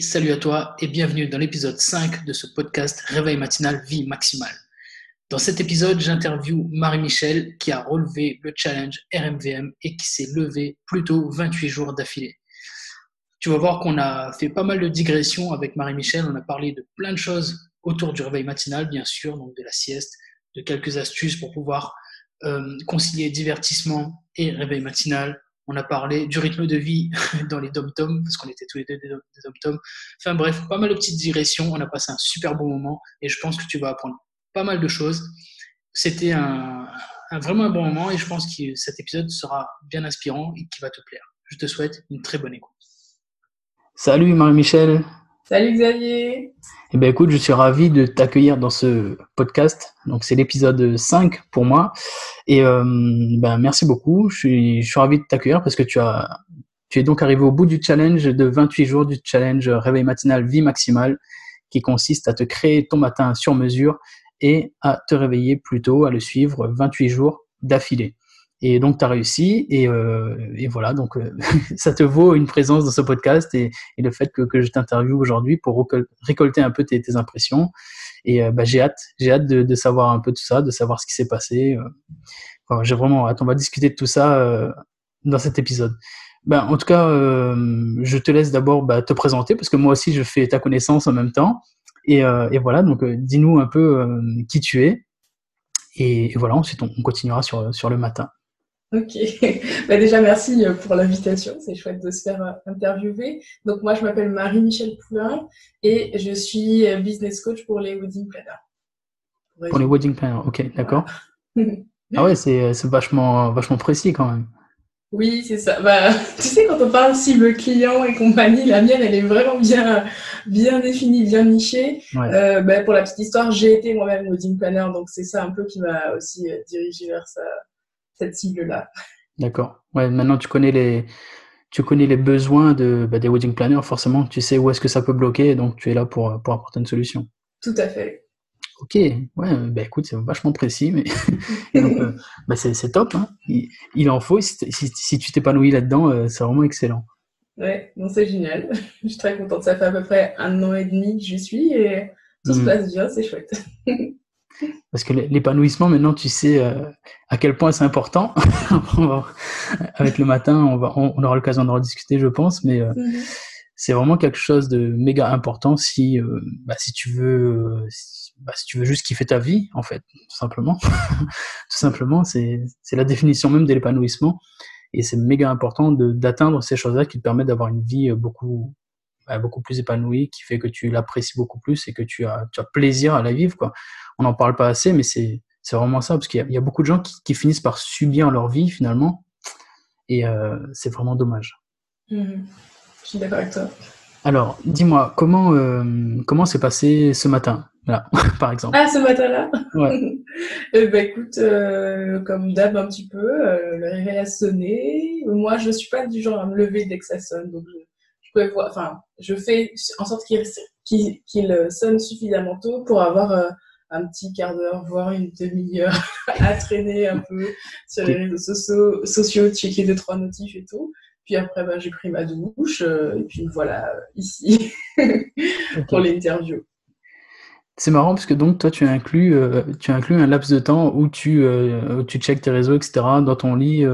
Salut à toi et bienvenue dans l'épisode 5 de ce podcast Réveil matinal vie maximale. Dans cet épisode, j'interviewe Marie-Michel qui a relevé le challenge RMVM et qui s'est levé plutôt 28 jours d'affilée. Tu vas voir qu'on a fait pas mal de digressions avec Marie-Michel. On a parlé de plein de choses autour du réveil matinal, bien sûr, donc de la sieste, de quelques astuces pour pouvoir euh, concilier divertissement et réveil matinal, on a parlé du rythme de vie dans les dom-toms, parce qu'on était tous les deux des dom-toms. Enfin bref, pas mal de petites digressions. On a passé un super bon moment et je pense que tu vas apprendre pas mal de choses. C'était vraiment un bon moment et je pense que cet épisode sera bien inspirant et qui va te plaire. Je te souhaite une très bonne écoute. Salut Marie-Michel. Salut Xavier. Eh bien, écoute, je suis ravi de t'accueillir dans ce podcast. Donc, c'est l'épisode 5 pour moi. Et euh, ben, merci beaucoup. Je suis, je suis ravi de t'accueillir parce que tu, as, tu es donc arrivé au bout du challenge de 28 jours du challenge Réveil matinal Vie maximale qui consiste à te créer ton matin sur mesure et à te réveiller plus tôt, à le suivre 28 jours d'affilée. Et donc, tu as réussi. Et, euh, et, voilà, donc euh, ça te vaut une présence dans ce podcast et, et le fait que, que je t'interviewe aujourd'hui pour récolter un peu tes, impressions. Et euh, bah, j'ai hâte, j'ai hâte de, de, savoir un peu tout ça, de savoir ce qui s'est passé. Enfin, j'ai vraiment hâte. On va discuter de tout ça dans cet épisode. Ben, en tout cas, je te laisse d'abord bah, te présenter parce que moi aussi, je fais ta connaissance en même temps. Et, et voilà, donc dis-nous un peu qui tu es. Et, voilà, ensuite on, on continuera sur, sur le matin. Ok. bah déjà, merci euh, pour l'invitation. C'est chouette de se faire euh, interviewer. Donc, moi, je m'appelle Marie-Michel Poulain et je suis euh, business coach pour les wedding planners. Pour, les wedding planners, ok, d'accord. ah ouais, c'est vachement, vachement précis quand même. Oui, c'est ça. Bah, tu sais, quand on parle cible client et compagnie, la mienne, elle est vraiment bien, bien définie, bien nichée. Euh, bah, pour la petite histoire, j'ai été moi-même wedding planner, donc c'est ça un peu qui m'a aussi dirigé vers ça cette cible-là. D'accord. Ouais, maintenant tu connais les, tu connais les besoins de, bah, des wedding planners, forcément, tu sais où est-ce que ça peut bloquer, donc tu es là pour, pour apporter une solution. Tout à fait. Ok, ouais, bah écoute, c'est vachement précis, mais euh, bah, c'est top. Hein. Il, en faut, si, si, tu t'épanouis là-dedans, euh, c'est vraiment excellent. Ouais, non, c'est génial. Je suis très contente. Ça fait à peu près un an et demi que je suis et tout se hmm. passe bien, c'est chouette. Parce que l'épanouissement, maintenant, tu sais euh, à quel point c'est important. Avec le matin, on, va, on, aura l'occasion d'en rediscuter, je pense, mais euh, mhm. c'est vraiment quelque chose de méga important si, euh, bah, si tu veux, bah, si tu veux juste kiffer ta vie, en fait, tout simplement. tout simplement, c'est la définition même de l'épanouissement. Et c'est méga important d'atteindre ces choses-là qui te permettent d'avoir une vie beaucoup, beaucoup plus épanouie, qui fait que tu l'apprécies beaucoup plus et que tu as, tu as plaisir à la vivre, quoi on n'en parle pas assez, mais c'est vraiment ça, parce qu'il y, a beaucoup de gens qui, finissent par subir leur vie finalement, et euh, c'est vraiment dommage. Mmh. Je suis d'accord avec toi. Alors, dis-moi, comment euh, comment s'est passé ce matin, là, par exemple? Ah, ce matin-là? Ouais. eh ben, écoute, euh, comme d'hab un petit peu, le réveil a sonné. Moi, je suis pas du genre à me lever dès que ça sonne, donc je, enfin, je fais en sorte qu'il sonne suffisamment tôt pour avoir un petit quart d'heure, voire une demi-heure à traîner un peu sur les réseaux sociaux, sociaux checker deux, trois notifs et tout. Puis après, bah, j'ai pris ma douche, euh, et puis voilà, ici, pour l'interview. C'est marrant parce que donc toi tu inclus euh, tu inclus un laps de temps où tu euh, tu checkes tes réseaux etc dans ton lit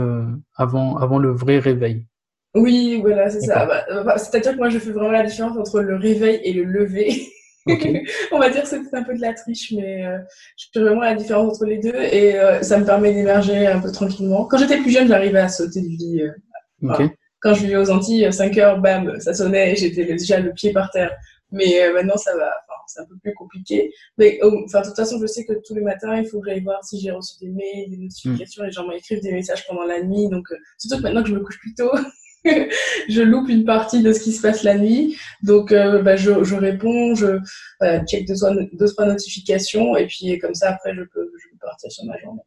avant avant le vrai réveil. Oui voilà c'est ça. Bah, bah, c'est-à-dire que moi je fais vraiment la différence entre le réveil et le lever. on va dire que c'est un peu de la triche, mais euh, je fais vraiment la différence entre les deux et euh, ça me permet d'émerger un peu tranquillement. Quand j'étais plus jeune, j'arrivais à sauter du lit. Euh, quand je vivais aux Antilles, 5 heures, bam, ça sonnait et j'étais déjà le pied par terre. Mais maintenant, ça va. c'est un peu plus compliqué. Mais enfin, de toute façon, je sais que tous les matins, il faut que j'aille voir si j'ai reçu des mails, des notifications. Les gens m'écrivent des messages pendant la nuit. Donc, surtout que maintenant que je me couche plus tôt, je loupe une partie de ce qui se passe la nuit. Donc, euh, bah, je, réponds, je euh, check deux, deux, trois notifications, et puis comme ça, après, je peux, partir sur ma journée.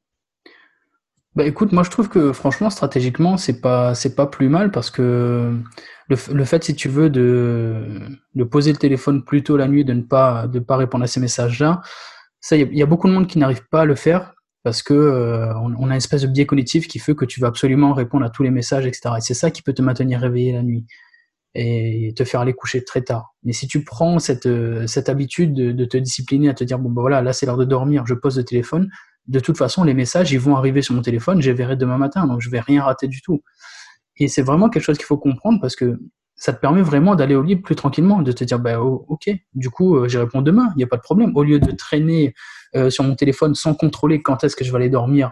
Bah écoute, moi je trouve que franchement stratégiquement c'est pas c'est pas plus mal parce que le, le, fait si tu veux de, de poser le téléphone plus tôt la nuit, de ne pas de pas répondre à ces messages là, ça il y, a beaucoup de monde qui n'arrive pas à le faire parce que euh, on, a une espèce de biais cognitif qui fait que tu vas absolument répondre à tous les messages, etc. Et c'est ça qui peut te maintenir réveillé la nuit. et te faire aller coucher très tard. Mais si tu prends cette, cette habitude de, te discipliner, à te dire, bon, ben voilà, là c'est l'heure de dormir, je pose le téléphone, de toute façon, les messages, ils vont arriver sur mon téléphone, je les verrai demain matin, donc je vais rien rater du tout. Et c'est vraiment quelque chose qu'il faut comprendre parce que ça te permet vraiment d'aller au lit plus tranquillement, de te dire, bah, oh, ok, du coup, euh, j'y réponds demain, il n'y a pas de problème. Au lieu de traîner euh, sur mon téléphone sans contrôler quand est-ce que je vais aller dormir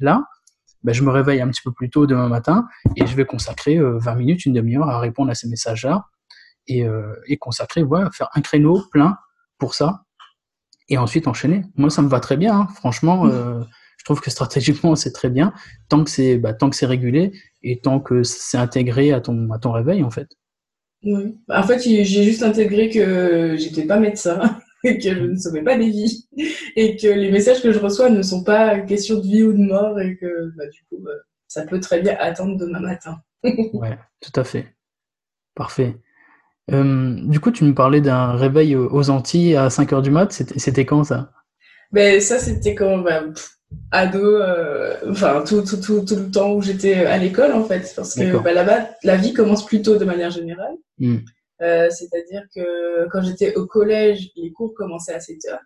là, bah, je me réveille un petit peu plus tôt demain matin et je vais consacrer 20 euh, minutes, une demi-heure à répondre à ces messages-là et, et consacrer, voilà, faire un créneau plein pour ça et ensuite enchaîner. Moi, ça me va très bien, hein. franchement. Mmh trouve que stratégiquement, c'est très bien, tant que c'est bah, tant que c'est régulé et tant que c'est intégré à ton, à ton réveil, en fait. Oui. En fait, j'ai juste intégré que j'étais pas médecin, que je ne sauvais pas des vies, et que les messages que je reçois ne sont pas question de vie ou de mort, et que bah, du coup, bah, ça peut très bien attendre demain matin. ouais, tout à fait. Parfait. Euh, du coup, tu me parlais d'un réveil aux Antilles à 5 h du mat. C'était quand ça? Ben, Ça, c'était quand bah, ado, euh, enfin tout, tout, tout, tout, le temps où j'étais à l'école en fait, parce que bah, là-bas la vie commence plus tôt de manière générale. Hmm. Euh, c'est-à-dire que quand j'étais au collège, les cours commençaient à 7 heures.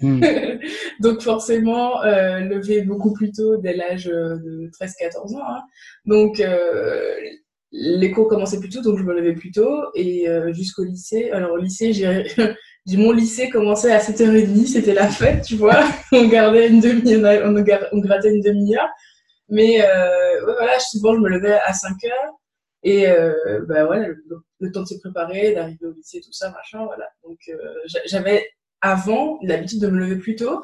Hmm. Donc forcément, euh, lever beaucoup plus tôt dès l'âge de 13-14 ans. Hein. Donc euh, les cours commençaient plus tôt, donc je me levais plus tôt. Et euh, jusqu'au lycée, alors au lycée, j'ai mon lycée commençait à 7h30, c'était la fête, tu vois. on gardait une demi on, on grattait une demi-heure. Mais euh, voilà, souvent je me levais à 5h. Et euh, bah, voilà, le, temps de se préparer, d'arriver au lycée, tout ça, machin, voilà. Donc euh, j'avais avant l'habitude de me lever plus tôt.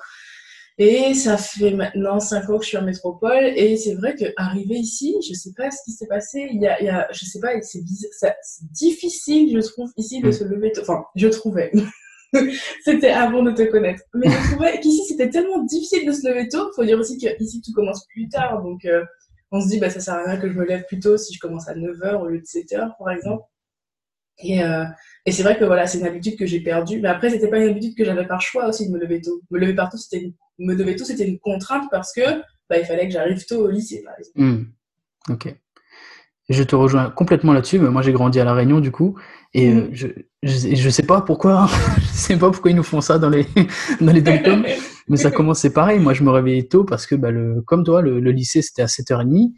Et ça fait maintenant 5 ans que je suis en métropole. Et c'est vrai qu'arriver ici, je sais pas ce qui s'est passé. Il y a, il y a, je sais pas, c'est difficile, je trouve, ici de mm. se lever tôt. Enfin, je trouvais. c'était avant de te connaître. Mais je trouvais qu'ici, c'était tellement difficile de se lever tôt. Faut dire aussi qu'ici, tout commence plus tard. Donc, euh, on se dit, bah, ça sert à rien que je me lève plus tôt si je commence à 9h au lieu de 7h, par exemple. Et, euh, et c'est vrai que voilà, c'est une habitude que j'ai perdue. Mais après, c'était pas une habitude que j'avais par choix aussi de me lever tôt. Me lever partout, c'était me lever tôt, c'était une contrainte parce que bah, il fallait que j'arrive tôt au lycée, par exemple. Hmm. Ok. Je te rejoins complètement là-dessus. Mais moi, j'ai grandi à La Réunion, du coup. Et euh, je, je, sais pas pourquoi. Hein. je sais pas pourquoi ils nous font ça dans les, dans les mais ça commençait pareil. Moi, je me réveillais tôt parce que, bah, le, comme toi, le, lycée, c'était à 7h30.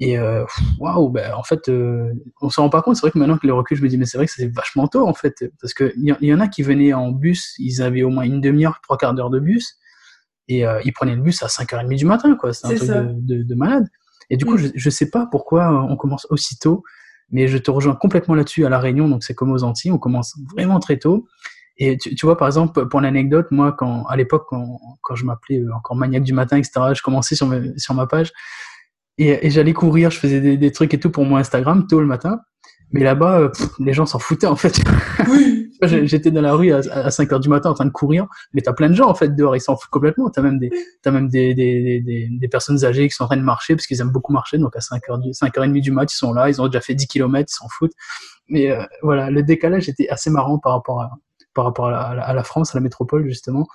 Et euh, waouh, bah, en fait, euh, on s'en rend pas compte. C'est vrai que maintenant que les recul, je me dis, mais c'est vrai que c'est vachement tôt, en fait. Parce qu'il y, y en a qui venaient en bus, ils avaient au moins une demi-heure, trois quarts d'heure de bus. Et ils prenaient le bus à 5h30 du matin, quoi. C'est un truc de, de, de malade. Et du coup, mm. je ne sais pas pourquoi on commence aussitôt, mais je te rejoins complètement là-dessus à La Réunion, donc c'est comme aux Antilles, on commence vraiment très tôt. Et tu, tu vois, par exemple, pour l'anecdote, moi, quand, à l'époque, quand, quand je m'appelais euh, encore maniaque du matin, etc., je commençais sur, sur ma page et, et j'allais courir, je faisais des, des, trucs et tout pour mon Instagram tôt le matin. Mais là-bas, euh, les gens s'en foutaient en fait. Oui. J'étais dans la rue à, 5 heures du matin en train de courir, mais t'as plein de gens en fait dehors, ils s'en foutent complètement. T'as même des, as même des, des, des, des, personnes âgées qui sont en train de marcher parce qu'ils aiment beaucoup marcher, donc à 5 heures, 5 heures et demie du mat, ils sont là, ils ont déjà fait 10 km, ils s'en foutent. Mais euh, voilà, le décalage était assez marrant par rapport à, par rapport à la, à la, France, à la métropole justement,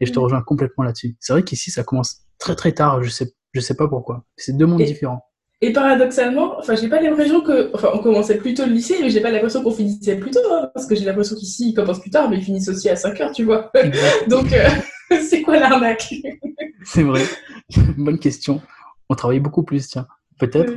et je te rejoins complètement là-dessus. C'est vrai qu'ici ça commence très très tard, je sais, je sais pas pourquoi. C'est deux mondes différents. Et paradoxalement, enfin, j'ai pas l'impression que, enfin, on commençait plus tôt le lycée, mais j'ai pas l'impression qu'on finissait plus tôt, hein, parce que j'ai l'impression qu'ici, ils commencent plus tard, mais ils finissent aussi à 5 heures, tu vois. Donc, euh, c'est quoi l'arnaque? C'est vrai. Bonne question. On travaille beaucoup plus, tiens. Peut-être.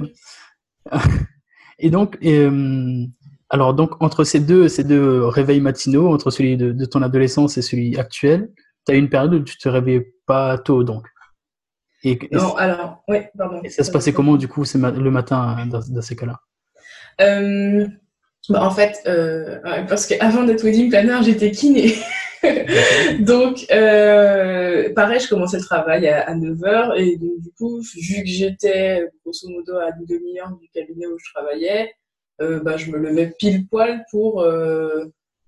Et donc, euh, alors, donc, entre ces deux, ces deux réveils matinaux, entre celui de, de ton adolescence et celui actuel, tu as une période où tu te réveillais pas tôt, donc? Et, non, alors, ouais, pardon. Et ça se passait comment, du coup, le matin dans, dans ces cas-là? Euh, bah, En fait, euh, parce qu'avant d'être wedding planner, j'étais kiné. donc, euh, pareil, je commençais le travail à, 9h et donc, du coup, vu que j'étais grosso modo à une demi-heure du cabinet où je travaillais, bah, je me levais pile poil pour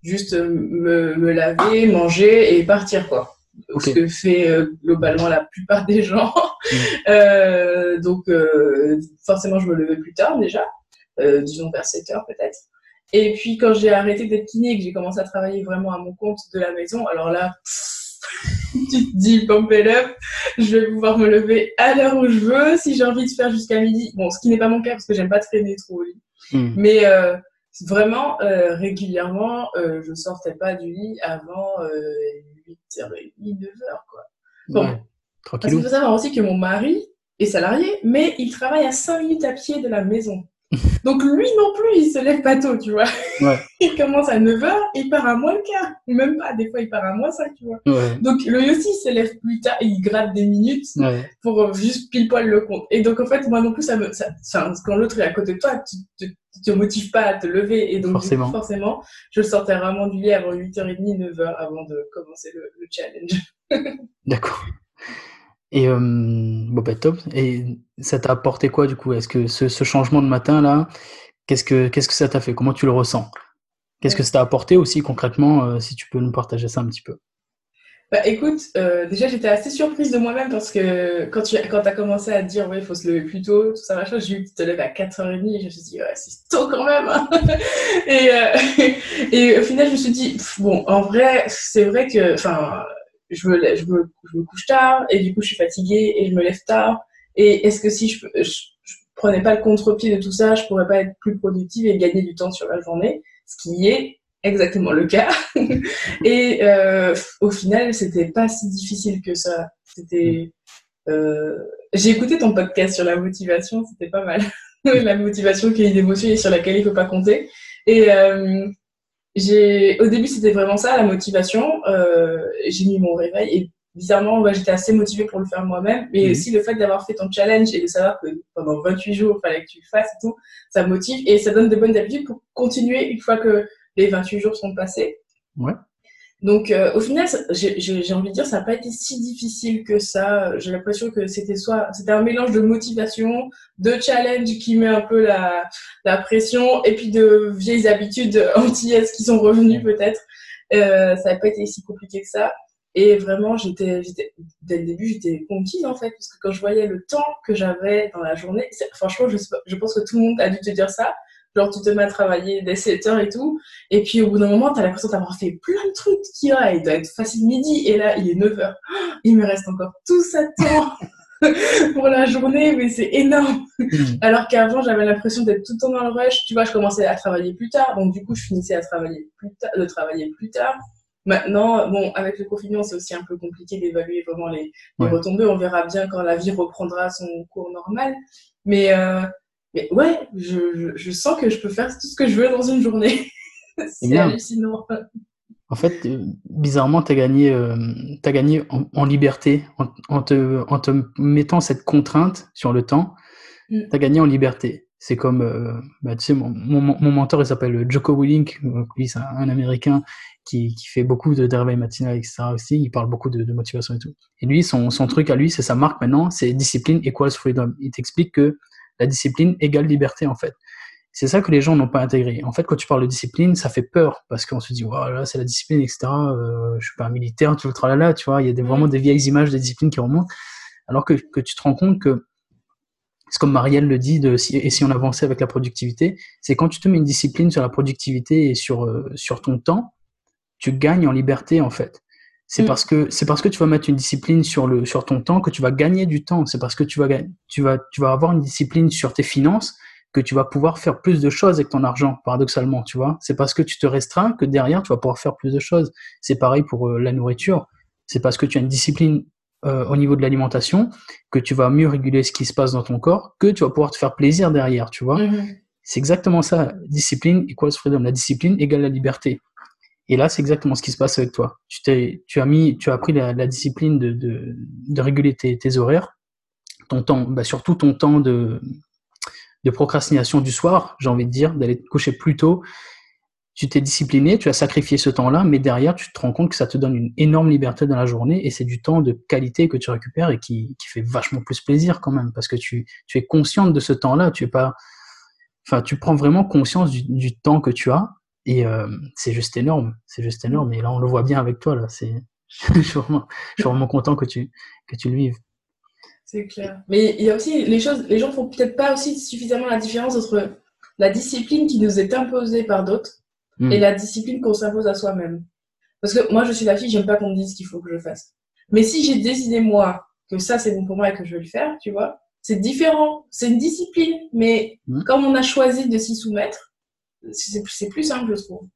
juste me, me, laver, manger et partir, quoi ce que fait euh, globalement la plupart des gens. Euh, donc euh, forcément, je me levais plus tard déjà, euh, disons vers 7 heures peut-être. Et puis quand j'ai arrêté d'être kiné, que j'ai commencé à travailler vraiment à mon compte de la maison, alors là, tu te dis, pump up, je vais pouvoir me lever à l'heure où je veux, si j'ai envie de faire jusqu'à midi. Bon, ce qui n'est pas mon cas parce que j'aime pas traîner trop au lit. Mm. Mais vraiment, euh, régulièrement, euh, je sortais pas du lit avant 8h30, 9h, quoi. Bon. Ouais, parce qu'il faut savoir aussi que mon mari est salarié, mais il travaille à 5 minutes à pied de la maison. Donc lui non plus, il se lève pas tôt, tu vois. il commence à 9h, il part à moins le quart. Même pas, des fois il part à moins 5, tu vois. Donc lui aussi, il se lève plus tard et il gratte des minutes pour euh, juste pile poil le compte. Et donc en fait, moi non plus, ça me, ça, quand l'autre est à côté de toi, tu, te motives pas à te lever. Et donc forcément, forcément je sortais vraiment du lit avant 8h30, 9h avant de commencer le, le challenge. D'accord. Et euh, bon, bah, top. Et ça t'a apporté quoi du coup? Est-ce que ce, ce, changement de matin là, qu'est-ce que qu'est-ce que ça t'a fait? Comment tu le ressens? Qu'est-ce que ça t'a apporté aussi concrètement euh, Si tu peux nous partager ça un petit peu? Bah écoute, euh, déjà j'étais assez surprise de moi-même parce que quand tu quand as commencé à dire ouais il faut se lever plus tôt, tout ça machin, j'ai eu tu te lèves à 4h30 et je me suis dit ouais c'est tôt quand même. Hein. et, euh, et au final je me suis dit bon en vrai c'est vrai que enfin je me, je, me, je me couche tard et du coup je suis fatiguée et je me lève tard. Et est-ce que si je, je, prenais pas le contre-pied de tout ça, je pourrais pas être plus productive et gagner du temps sur la journée, ce qui est exactement le cas. et euh, au final, c'était pas si difficile que ça. C'était, euh, j'ai écouté ton podcast sur la motivation, c'était pas mal. la motivation qui est une émotion et sur laquelle il faut pas compter. Et euh, j'ai, au début, c'était vraiment ça, la motivation. J'ai mis mon réveil et bizarrement, ouais, j'étais assez motivée pour le faire moi-même. Mais mhm. aussi le fait d'avoir fait ton challenge et de savoir que pendant 28 jours, il fallait que tu le fasses et tout, ça motive et ça donne de bonnes habitudes pour continuer une fois que les 28 jours sont passés. Ouais. Donc, euh, au final, j'ai envie de dire, ça n'a pas été si difficile que ça. J'ai l'impression que c'était soit, c'était un mélange de motivation, de challenge qui met un peu la, la pression, et puis de vieilles habitudes antillaises qui sont revenues peut-être. Euh, ça n'a pas été si compliqué que ça. Et vraiment, j'étais, dès le début, j'étais conquise en fait, parce que quand je voyais le temps que j'avais dans la journée, franchement, je, je pense que tout le monde a dû te dire ça. Genre, tu te mets à travailler dès 7 heures et tout. Et puis, au bout d'un moment, tu as l'impression d'avoir fait plein de trucs qui va. Il doit être facile midi. Et là, il est 9 heures. Il me reste encore tout ça temps pour la journée, mais c'est énorme. Hmm. Alors qu'avant, j'avais l'impression d'être tout le temps dans le rush. Tu vois, je commençais à travailler plus tard. Donc, du coup, je finissais à travailler plus tard, de travailler plus tard. Maintenant, bon, avec le confinement, c'est aussi un peu compliqué d'évaluer vraiment les, les retombées. On verra bien quand la vie reprendra son cours normal. Mais, euh, mais ouais, je, je, sens que je peux faire tout ce que je veux dans une journée. c'est hallucinant. En fait, euh, bizarrement, tu as gagné, euh, as gagné en, liberté en, en, te, en te mettant cette contrainte sur le temps. Mm. Tu as gagné en liberté. C'est comme, euh, bah, tu sais, mon, mon, mon mentor, il s'appelle Joko Willink. Lui, c'est un Américain qui, qui fait beaucoup de, réveil matinal, etc. aussi. Il parle beaucoup de, de, motivation et tout. Et lui, son, son truc à lui, c'est sa marque maintenant, c'est discipline equals freedom. Il t'explique que la discipline égale liberté, en fait. C'est ça que les gens n'ont pas intégré. En fait, quand tu parles de discipline, ça fait peur parce qu'on se dit, voilà, c'est la discipline, etc. Euh, je suis pas un militaire, tout le tralala, tu vois. Il y a des, vraiment des vieilles images de discipline qui remontent. Alors que, que tu te rends compte que, c'est comme Marielle le dit, de, si, et si on avançait avec la productivité, c'est quand tu te mets une discipline sur la productivité et sur, euh, sur ton temps, tu gagnes en liberté, en fait. C'est mm. parce que c'est parce que tu vas mettre une discipline sur le sur ton temps que tu vas gagner du temps. C'est parce que tu vas tu vas tu vas avoir une discipline sur tes finances que tu vas pouvoir faire plus de choses avec ton argent, paradoxalement, tu vois. C'est parce que tu te restreins que derrière tu vas pouvoir faire plus de choses. C'est pareil pour euh, la nourriture. C'est parce que tu as une discipline euh, au niveau de l'alimentation que tu vas mieux réguler ce qui se passe dans ton corps, que tu vas pouvoir te faire plaisir derrière, tu vois. Mm-hmm. C'est exactement ça. Discipline equals freedom. La discipline égale la liberté. Et là, c'est exactement ce qui se passe avec toi. Tu, as mis, tu as appris la, discipline de, de, réguler tes, horaires, ton temps, bah surtout ton temps de, de procrastination du soir, j'ai envie de dire, d'aller te coucher plus tôt. Tu t'es discipliné, tu as sacrifié ce temps-là, mais derrière, tu te rends compte que ça te donne une énorme liberté dans la journée et c'est du temps de qualité que tu récupères et qui, qui fait vachement plus plaisir quand même parce que tu, tu es consciente de ce temps-là. Tu es pas, enfin, tu prends vraiment conscience du temps que tu as et euh, c'est juste énorme, c'est juste énorme. Et là, on le voit bien avec toi. Là, c'est, je suis vraiment, je suis vraiment content que tu que tu le vives. C'est clair. Mais il y a aussi les choses, les gens font peut-être pas aussi suffisamment la différence entre la discipline qui nous est imposée par d'autres hmm. et la discipline qu'on s'impose à soi-même. Parce que moi, je suis la fille, j'aime pas qu'on me dise qu'il faut que je fasse. Mais si j'ai décidé moi que ça c'est bon pour moi et que je vais le faire, tu vois, c'est différent. C'est une discipline, mais hmm. comme on a choisi de s'y soumettre, c'est plus simple, je trouve.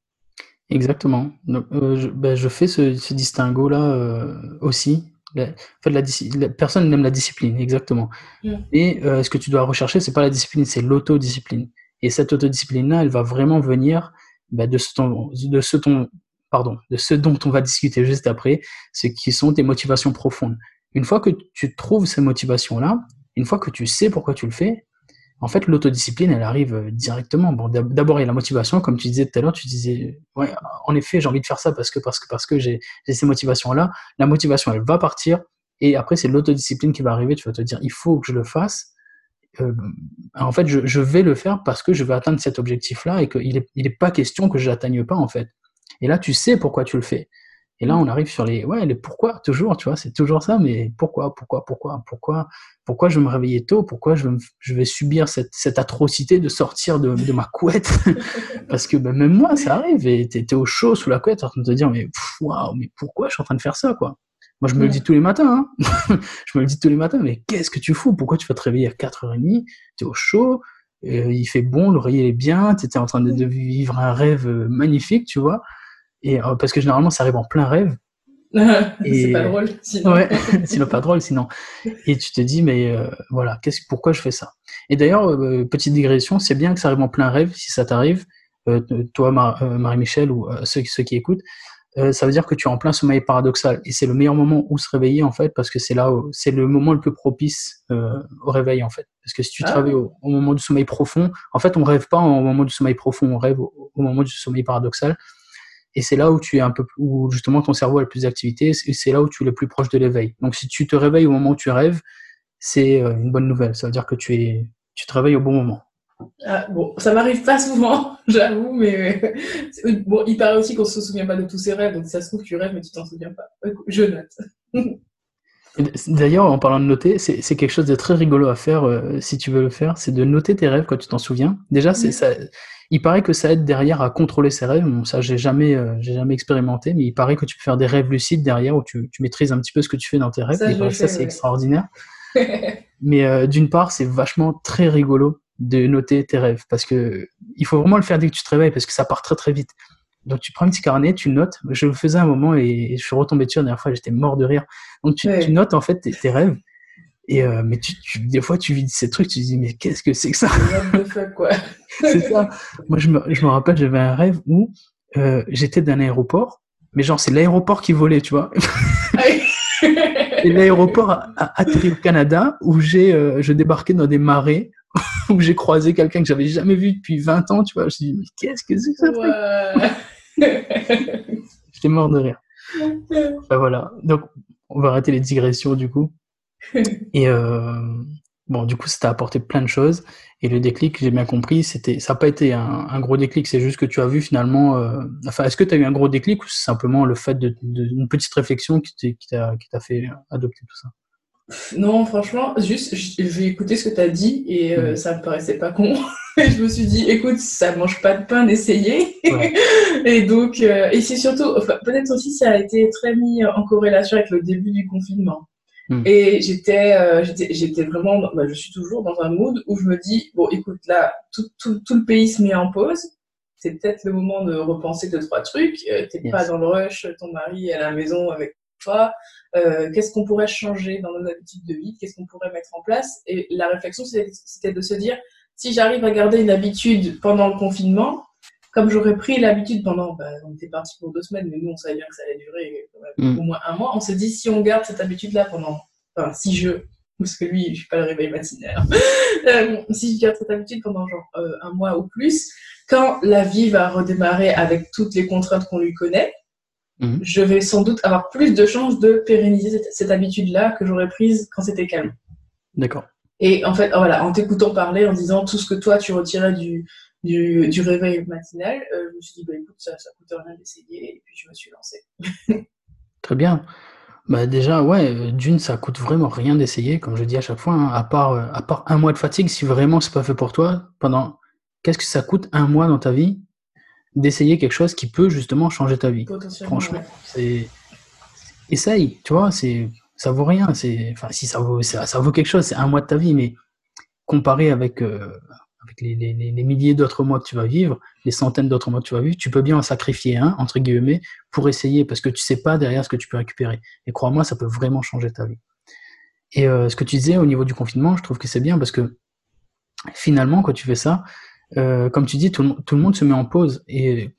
Exactement. Donc, euh, je, ben, je, fais ce, ce distinguo-là euh, aussi. La, en fait, la, la, personne n'aime la discipline, exactement. Mm. Et euh, ce que tu dois rechercher, c'est pas la discipline, c'est l'autodiscipline. Et cette autodiscipline-là, elle va vraiment venir ben, de, ce ton, de, ce ton, pardon, de ce dont on va discuter juste après, ce qui sont tes motivations profondes. Une fois que tu trouves ces motivations-là, une fois que tu sais pourquoi tu le fais, en fait, l'autodiscipline, elle arrive euh, directement. Bon, d'abord, il y a la motivation, comme tu disais tout à l'heure, tu disais, ouais, en effet, j'ai envie de faire ça parce que, parce que, parce que j'ai ces motivations-là. La motivation, elle va partir, et après, c'est l'autodiscipline qui va arriver. Tu vas te dire, il faut que je le fasse. Euh, en fait, je, je, vais le faire parce que je vais atteindre cet objectif-là et qu'il n'est il est pas question que je l'atteigne pas, en fait. Et là, tu sais pourquoi tu le fais. Et là, on arrive sur les, ouais, les pourquoi, toujours, tu vois, c'est toujours ça, mais pourquoi, pourquoi, pourquoi, pourquoi, pourquoi je vais me réveiller tôt, pourquoi je, je vais subir cette, cette, atrocité de sortir de, de ma couette? Parce que ben, même moi, ça arrive, et t'es au chaud sous la couette en train de te dire, mais waouh, mais pourquoi je suis en train de faire ça, quoi? Moi, je me le dis tous les matins, hein. Je me le dis tous les matins, mais qu'est-ce que tu fous? Pourquoi tu vas te réveiller à 4h30 T'es au chaud, euh, il fait bon, l'oreiller est bien, t'étais en train de, de vivre un rêve euh, magnifique, tu vois? Et euh, parce que généralement, ça arrive en plein rêve. c'est pas drôle, sinon. Ouais, sinon pas drôle, sinon. Et tu te dis, mais euh, voilà, qu'est-ce, pourquoi je fais ça? Et d'ailleurs, euh, petite digression, c'est bien que ça arrive en plein rêve, si ça t'arrive, toi, Marie-Michel, ou ceux, ceux, qui écoutent, ça veut dire que tu es en plein sommeil paradoxal. Et c'est le meilleur moment où se réveiller, en fait, parce que c'est là, où, c'est le moment le plus propice au réveil, en fait. Parce que si tu te ah. réveilles au, moment du sommeil profond, en fait, on rêve pas au moment du sommeil profond, on rêve au, au moment du sommeil paradoxal. Et c'est là où tu es un peu, où justement ton cerveau a le plus d'activité, et c'est là où tu es le plus proche de l'éveil. Donc si tu te réveilles au moment où tu rêves, c'est euh, une bonne nouvelle. Ça veut dire que tu es, tu te réveilles au bon moment. Ah, bon, ça m'arrive pas souvent, j'avoue, mais bon, il paraît aussi qu'on se souvient pas de tous ses rêves, donc ça se trouve tu rêves mais tu t'en souviens pas. Je note. D'ailleurs, en parlant de noter, c'est quelque chose de très rigolo à faire euh, si tu veux le faire, c'est de noter tes rêves quand tu t'en souviens. Déjà, c'est ça il paraît que ça aide derrière à contrôler ses rêves. Bon, ça, j'ai jamais, euh, j'ai jamais expérimenté, mais il paraît que tu peux faire des rêves lucides derrière où tu, tu maîtrises un petit peu ce que tu fais dans tes rêves. Ça, et ça c'est extraordinaire. mais euh, d'une part, c'est vachement très rigolo de noter tes rêves parce que il faut vraiment le faire dès que tu te réveilles parce que ça part très très vite. Donc tu prends un petit carnet, tu notes. Je le faisais un moment et, je suis retombé dessus la dernière fois, j'étais mort de rire. Donc tu, tu notes en fait tes, tes rêves et euh, mais tu, tu, des fois, tu vis ces trucs, tu te dis, mais qu'est-ce que c'est que ça? C'est ça. Moi, je me, je me rappelle, j'avais un rêve où euh, j'étais d'un aéroport, mais genre, c'est l'aéroport qui volait, tu vois. Et l'aéroport a, atterri au Canada, où j'ai, euh, je débarquais dans des marais, où j'ai croisé quelqu'un que j'avais jamais vu depuis 20 ans, tu vois. Je me suis dit, mais qu'est-ce que c'est que ça J'étais mort de rire. ben voilà. Donc, on va arrêter les digressions, du coup. et euh, bon, du coup, ça t'a apporté plein de choses. Et le déclic, j'ai bien compris, c'était, ça n'a pas été un, gros déclic, c'est juste que tu as vu finalement. Euh, enfin, est-ce que tu as eu un gros déclic ou c'est simplement le fait d'une de, petite réflexion qui t'a fait adopter tout ça? Non, franchement, juste, j'ai écouté ce que tu as dit et euh, ça me paraissait pas con. et je me suis dit, écoute, ça mange pas de pain d'essayer. et donc, et c'est surtout, peut-être aussi, ça a été très mis en corrélation avec le début du confinement. Hmm. Et j'étais, euh, j'étais, j'étais vraiment, bah, je suis toujours dans un mood où je me dis, bon, écoute, là, tout, tout, tout le pays se met en pause. C'est peut-être le moment de repenser deux, trois trucs. Euh, T'es pas dans le rush, ton mari est à la maison avec toi. Euh, qu'est-ce qu'on pourrait changer dans nos habitudes de vie? Qu'est-ce qu'on pourrait mettre en place? Et la réflexion, c'était de se dire, si j'arrive à garder une habitude pendant le confinement, comme j'aurais pris l'habitude pendant, bah, on était parti pour deux semaines, mais nous on savait bien que ça allait durer mm. au moins un mois. On se dit si on garde cette habitude-là pendant, enfin si je, parce que lui je suis pas le réveil matinal, euh, si je garde cette habitude pendant genre euh, un mois ou plus, quand la vie va redémarrer avec toutes les contraintes qu'on lui connaît, mm. je vais sans doute avoir plus de chances de pérenniser cette, cette habitude-là que j'aurais prise quand c'était calme. D'accord. Et en fait, voilà, en t'écoutant parler, en disant tout ce que toi tu retirais du, du, du réveil matinal, euh, je me suis dit, bah, écoute, ça, ça coûte rien d'essayer, et puis je me suis lancée. Très bien. Bah déjà, ouais, d'une, ça coûte vraiment rien d'essayer, comme je dis à chaque fois, hein, à, part, euh, à part un mois de fatigue, si vraiment c'est pas fait pour toi, pendant qu'est-ce que ça coûte un mois dans ta vie d'essayer quelque chose qui peut justement changer ta vie? Franchement, c'est essaye, tu vois, c'est ça vaut rien, enfin si ça vaut ça, vaut quelque chose, c'est un mois de ta vie, mais comparé avec avec les, milliers d'autres mois que tu vas vivre, les centaines d'autres mois que tu vas vivre, tu peux bien en sacrifier un, entre guillemets, pour essayer, parce que tu sais pas derrière ce que tu peux récupérer. Et crois-moi, ça peut vraiment changer ta vie. Et euh, ce que tu disais au niveau du confinement, je trouve que c'est bien parce que finalement, quand tu fais ça, euh, comme tu dis, tout, le monde se met en pause. Et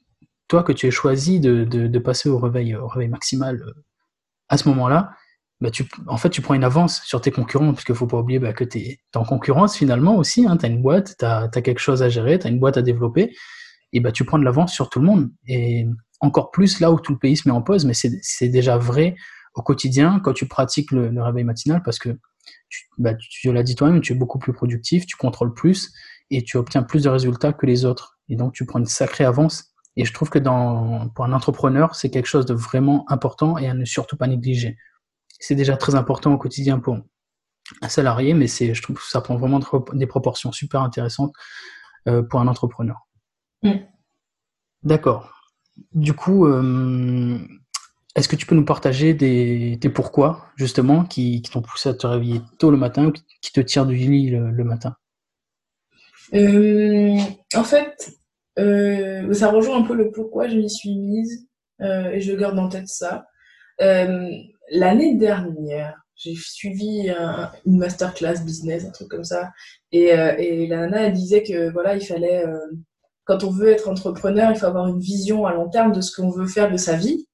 toi, que tu aies choisi de, passer au réveil, au réveil maximal euh, à ce moment-là, bah, tu, en fait, tu prends une avance sur tes concurrents, parce qu'il faut pas oublier bah, que tu es, en concurrence finalement aussi. Hein, tu as une boîte, tu as, quelque chose à gérer, tu as une boîte à développer, et bah, tu prends de l'avance sur tout le monde. Et encore plus là où tout le pays se met en pause, mais c'est déjà vrai au quotidien quand tu pratiques le, le réveil matinal, parce que tu, bah, tu l'as dit toi-même, tu es beaucoup plus productif, tu contrôles plus, et tu obtiens plus de résultats que les autres. Et donc, tu prends une sacrée avance. Et je trouve que dans, pour un entrepreneur, c'est quelque chose de vraiment important et à ne surtout pas négliger c'est déjà très important au quotidien pour un salarié, mais c'est, je trouve que ça prend vraiment des proportions super intéressantes euh, pour un entrepreneur. Mm. D'accord. Du coup, euh, est-ce que tu peux nous partager des, des pourquoi, justement, qui, qui t'ont poussé à te réveiller tôt le matin ou qui te tirent du lit le, matin? Euh, En fait, ça rejoint un peu le pourquoi je m'y suis mise et je garde en tête ça l'année dernière, j'ai suivi une masterclass business, un truc comme ça. Et, euh, et la nana, elle disait que voilà, il fallait, euh, quand on veut être entrepreneur, il faut avoir une vision à long terme de ce qu'on veut faire de sa vie.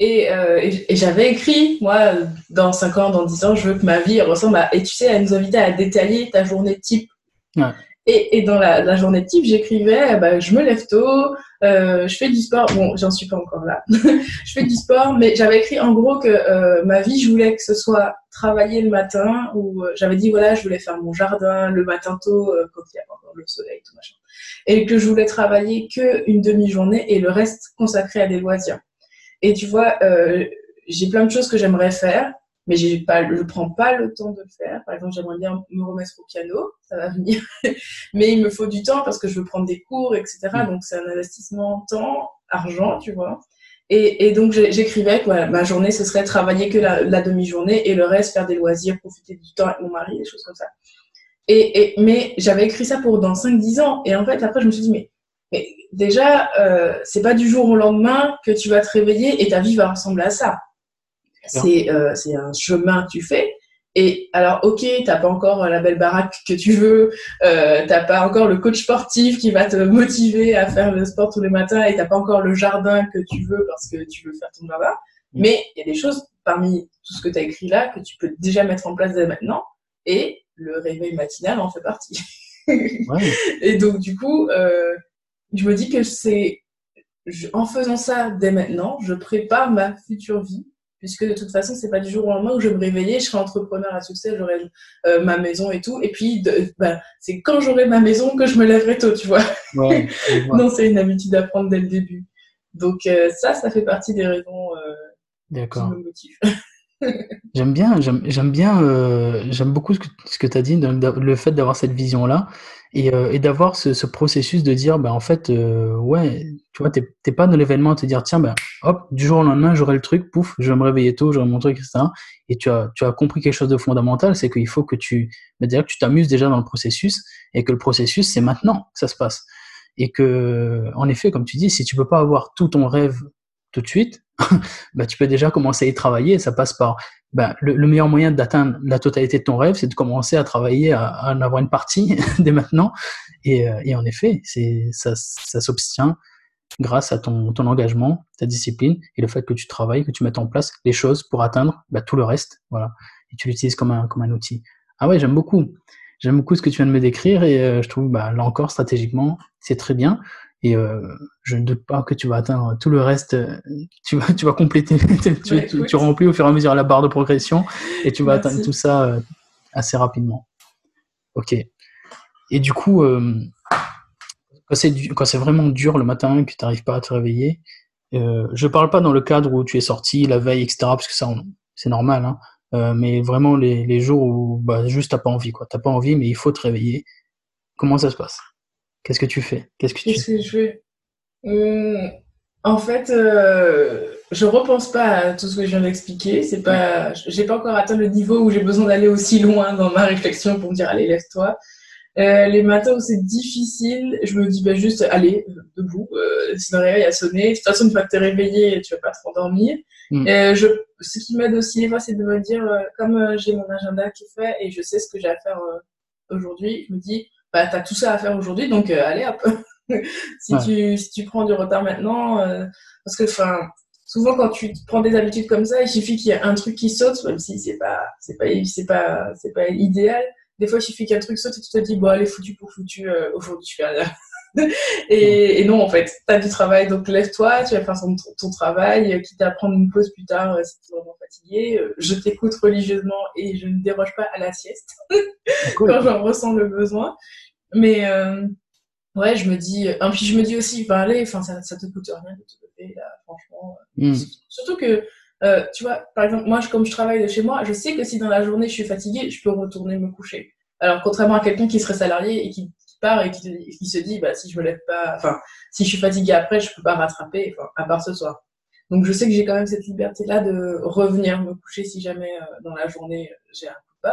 Et, euh, et, j'avais écrit, moi, dans 5 ans, dans 10 ans, je veux que ma vie ressemble à. Et tu sais, elle nous invitait à détailler ta journée type. Ouais. Et, et, dans la, la journée type, j'écrivais, bah, je me lève tôt, euh, je fais du sport. Bon, j'en suis pas encore là. je fais du sport, mais j'avais écrit en gros que euh, ma vie, je voulais que ce soit travailler le matin, ou euh, j'avais dit voilà, je voulais faire mon jardin le matin tôt euh, quand il y a encore le soleil, tout machin, et que je voulais travailler que une demi-journée et le reste consacré à des loisirs. Et tu vois, j'ai plein de choses que j'aimerais faire mais j'ai pas, je prends pas le temps de le faire. Par exemple, j'aimerais bien me remettre au piano, ça va venir, mais il me faut du temps parce que je veux prendre des cours, etc. Mm. Donc c'est un investissement temps, argent, tu vois. Et, et donc j'écrivais que ma journée ce serait travailler que la, la demi-journée et le reste faire des loisirs, profiter du temps avec mon mari, des choses comme ça. Et, et mais j'avais écrit ça pour dans 5-10 ans et en fait après je me suis dit mais mais déjà, euh, c'est pas du jour au lendemain que tu vas te réveiller et ta vie va ressembler à ça. Euh, c'est un chemin que tu fais. Et alors, ok, t'as pas encore la belle baraque que tu veux, euh, t'as pas encore le coach sportif qui va te motiver à faire le sport tous les matins, et t'as pas encore le jardin que tu veux parce que tu veux faire ton jardin. Mm. Mais il y a des choses parmi tout ce que tu as écrit là que tu peux déjà mettre en place dès maintenant, et le réveil matinal en fait partie. Et donc du coup, euh, je me dis que c'est en faisant ça dès maintenant, je prépare ma future vie puisque de toute façon, c'est pas du jour au lendemain où je vais me réveiller, je serai entrepreneur à succès, j'aurai euh, ma maison et tout. Et puis, ben, c'est quand j'aurai ma maison que je me lèverai tôt, tu vois. non, c'est une habitude à prendre dès le début. Donc euh, ça, ça fait partie des raisons euh, qui me motivent. j'aime bien, j'aime bien, j'aime beaucoup ce que, ce que tu as dit, le fait d'avoir cette vision-là et, euh, et d'avoir ce, ce, processus de dire, ben, en fait, euh, ouais, tu vois, t'es pas dans l'événement à te dire, tiens, ben, hop, du jour au lendemain, j'aurai le truc, pouf, je vais me réveiller tôt, j'aurai mon truc, etc. Et tu as, tu as compris quelque chose de fondamental, c'est qu'il faut que tu, ben, dire que tu t'amuses déjà dans le processus et que le processus, c'est maintenant que ça se passe. Et que, en effet, comme tu dis, si tu peux pas avoir tout ton rêve tout de suite, bah, tu peux déjà commencer à y travailler. Ça passe par bah, le, meilleur moyen d'atteindre la totalité de ton rêve, c'est de commencer à travailler à, en avoir une partie dès maintenant. Et, euh, en effet, ça, s'obtient grâce à ton, engagement, ta discipline et le fait que tu travailles, que tu mettes en place les choses pour atteindre bah, tout le reste. Voilà. Et tu l'utilises comme un, comme un outil. Ah ouais, j'aime beaucoup. J'aime beaucoup ce que tu viens de me décrire et euh, je trouve, bah, là encore, stratégiquement, c'est très bien. Et euh, je ne doute pas que tu vas atteindre tout le reste. Euh, tu vas, tu vas compléter, tu, tu, remplis au fur et à mesure la barre de progression et tu vas atteindre tout ça euh, assez rapidement. Ok. Et du coup, quand c'est vraiment dur le matin, que tu n'arrives pas à te réveiller, je parle pas dans le cadre où tu es sorti la veille, etc., parce que ça, c'est normal. Hein, mais vraiment les, les jours où bah, juste t'as pas envie, quoi. T'as pas envie, mais il faut te réveiller. Comment ça se passe? Qu'est-ce que tu fais? Qu'est-ce que, tu... je fais? Hum, En fait, euh, je repense pas à tout ce que je viens d'expliquer. C'est pas, j'ai pas encore atteint le niveau où j'ai besoin d'aller aussi loin dans ma réflexion pour me dire allez lève-toi. Euh, les matins où c'est difficile, je me dis bah, juste, allez, debout, euh, si le réveil a sonné. De toute façon, une fois que t'es réveillé, tu vas pas te rendormir. Mm. Euh, je, ce qui m'aide aussi, c'est de me dire, euh, comme euh, j'ai mon agenda qui est fait et je sais ce que j'ai à faire aujourd'hui, je me dis, bah, t'as tout ça à faire aujourd'hui, donc allez hop. si, tu, si tu prends du retard maintenant, parce que, enfin, souvent quand tu prends des habitudes comme ça, il suffit qu'il y ait un truc qui saute, même si c'est pas, c'est pas, c'est pas, c'est pas idéal des fois, il suffit qu'un truc saute et tu te dis, bon, allez, foutu pour foutu, euh, aujourd'hui, je fais rien. et, et, non, en fait, tu as du travail, donc lève-toi, tu vas faire ton, ton travail, euh, quitte à prendre une pause plus tard euh, si tu es vraiment fatigué. je t'écoute religieusement et je ne déroge pas à la sieste quand j'en ressens le besoin. Mais ouais, je me dis, et puis je me dis aussi, enfin, allez, enfin, ça, ça te coûte rien de te lever, là, franchement. Hmm. Surtout que euh, tu vois, par exemple, moi, comme je travaille de chez moi, je sais que si dans la journée je suis fatiguée, je peux retourner me coucher. Alors, contrairement à quelqu'un qui serait salarié et qui, part et qui, se dit, bah, si je me lève pas, enfin, si je suis fatiguée après, je peux pas rattraper, à part ce soir. Donc, je sais que j'ai quand même cette liberté-là de revenir me coucher si jamais euh, dans la journée j'ai un coup de.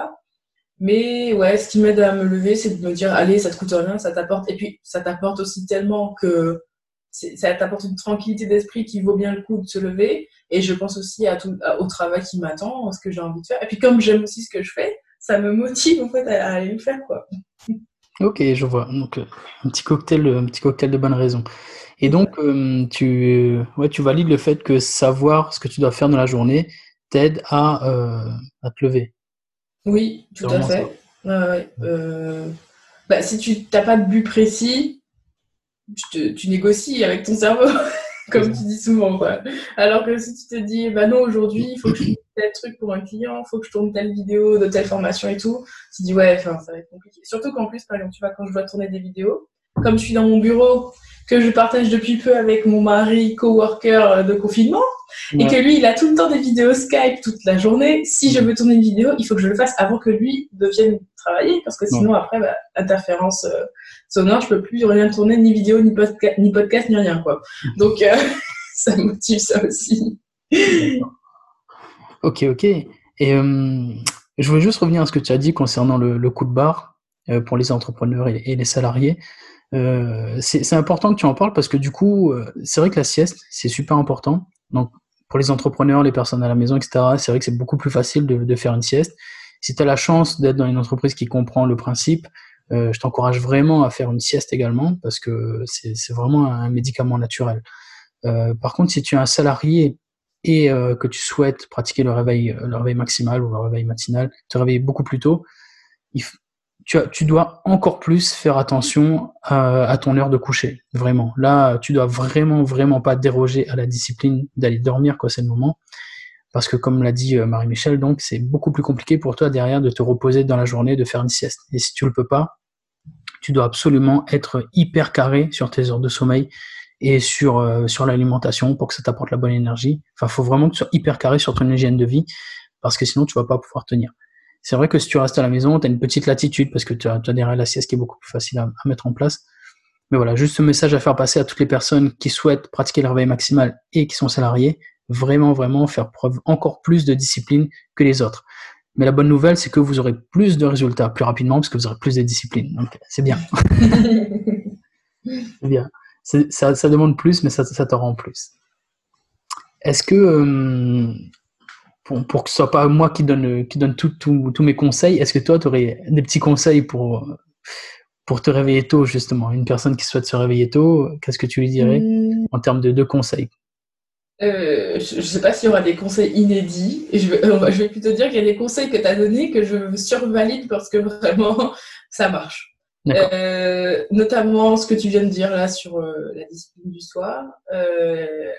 Mais ouais, ce qui m'aide à me lever, c'est de me dire, allez, ça te coûte rien, ça t'apporte. Et puis, ça t'apporte aussi tellement que ça t'apporte une tranquillité d'esprit qui vaut bien le coup de se lever. Et je pense aussi à tout, au travail qui m'attend, à ce que j'ai envie de faire. Et puis comme j'aime aussi ce que je fais, ça me motive en fait à, aller le faire quoi. Ok, je vois. Donc euh, un petit cocktail, un petit cocktail de bonnes raisons. Et donc euh, tu, ouais, tu valides le fait que savoir ce que tu dois faire dans la journée t'aide à, euh, à te lever. Oui, tout à fait. bah, si tu n'as pas de but précis, tu, négocies avec ton cerveau, comme tu dis souvent. Quoi. Alors que si tu te dis, bah non, aujourd'hui, il faut que je tel truc pour un client, faut que je tourne telle vidéo de telle formation et tout, tu te dis, ouais, ça va être compliqué. Surtout qu'en plus, par exemple, tu vois, quand je dois tourner des vidéos, comme je suis dans mon bureau, que je partage depuis peu avec mon mari coworker de confinement, et que lui, il a tout le temps des vidéos Skype toute la journée. Si je veux tourner une vidéo, il faut que je le fasse avant que lui devienne travailler, parce que sinon, après, bah, interférence euh, sonore, je peux plus rien tourner, ni vidéo, ni, podcast, ni podcast, ni rien, quoi. Donc, euh, ça motive ça aussi. Ok, ok. Et euh, je voulais juste revenir à ce que tu as dit concernant le, coup de barre pour les entrepreneurs et les salariés. Euh, c'est important que tu en parles parce que du coup, euh, c'est vrai que la sieste, c'est super important. Donc, pour les entrepreneurs, les personnes à la maison, etc., c'est vrai que c'est beaucoup plus facile de, de, faire une sieste. Si tu as la chance d'être dans une entreprise qui comprend le principe, euh, je t'encourage vraiment à faire une sieste également parce que c'est vraiment un médicament naturel. Euh, par contre, si tu es un salarié et euh, que tu souhaites pratiquer le réveil, le réveil maximal ou le réveil matinal, te réveiller beaucoup plus tôt, tu, dois encore plus faire attention à, à, ton heure de coucher, vraiment. Là, tu dois vraiment, vraiment pas déroger à la discipline d'aller dormir c'est le moment, parce que comme l'a dit euh, Marie-Michel, donc c'est beaucoup plus compliqué pour toi derrière de te reposer dans la journée, de faire une sieste. Et si tu le peux pas, tu dois absolument être hyper carré sur tes heures de sommeil et sur euh, sur l'alimentation pour que ça t'apporte la bonne énergie. Enfin, faut vraiment que tu sois hyper carré sur ton hygiène de vie, parce que sinon tu vas pas pouvoir tenir. C'est vrai que si tu restes à la maison, tu as une petite latitude parce que tu as, as derrière la sieste qui est beaucoup plus facile à, mettre en place. Mais voilà, juste ce message à faire passer à toutes les personnes qui souhaitent pratiquer le réveil maximal et qui sont salariés, vraiment, vraiment faire preuve encore plus de discipline que les autres. Mais la bonne nouvelle, c'est que vous aurez plus de résultats plus rapidement parce que vous aurez plus de discipline. Donc, c'est bien. c'est bien. Ça, ça, demande plus, mais ça, ça te rend plus. Est-ce que euh, pour, pour que ce soit pas moi qui donne, qui donne tous mes conseils, est-ce que toi, tu aurais des petits conseils pour, pour te réveiller tôt, justement? Une personne qui souhaite se réveiller tôt, qu'est-ce que tu lui dirais hmm. en termes de conseils? Euh, je ne sais pas s'il y aura des conseils inédits. Je vais, je vais plutôt dire qu'il y a des conseils que tu as donnés que je survalide parce que vraiment, ça marche. Euh, notamment ce que tu viens de dire là sur euh, la discipline du soir. Euh,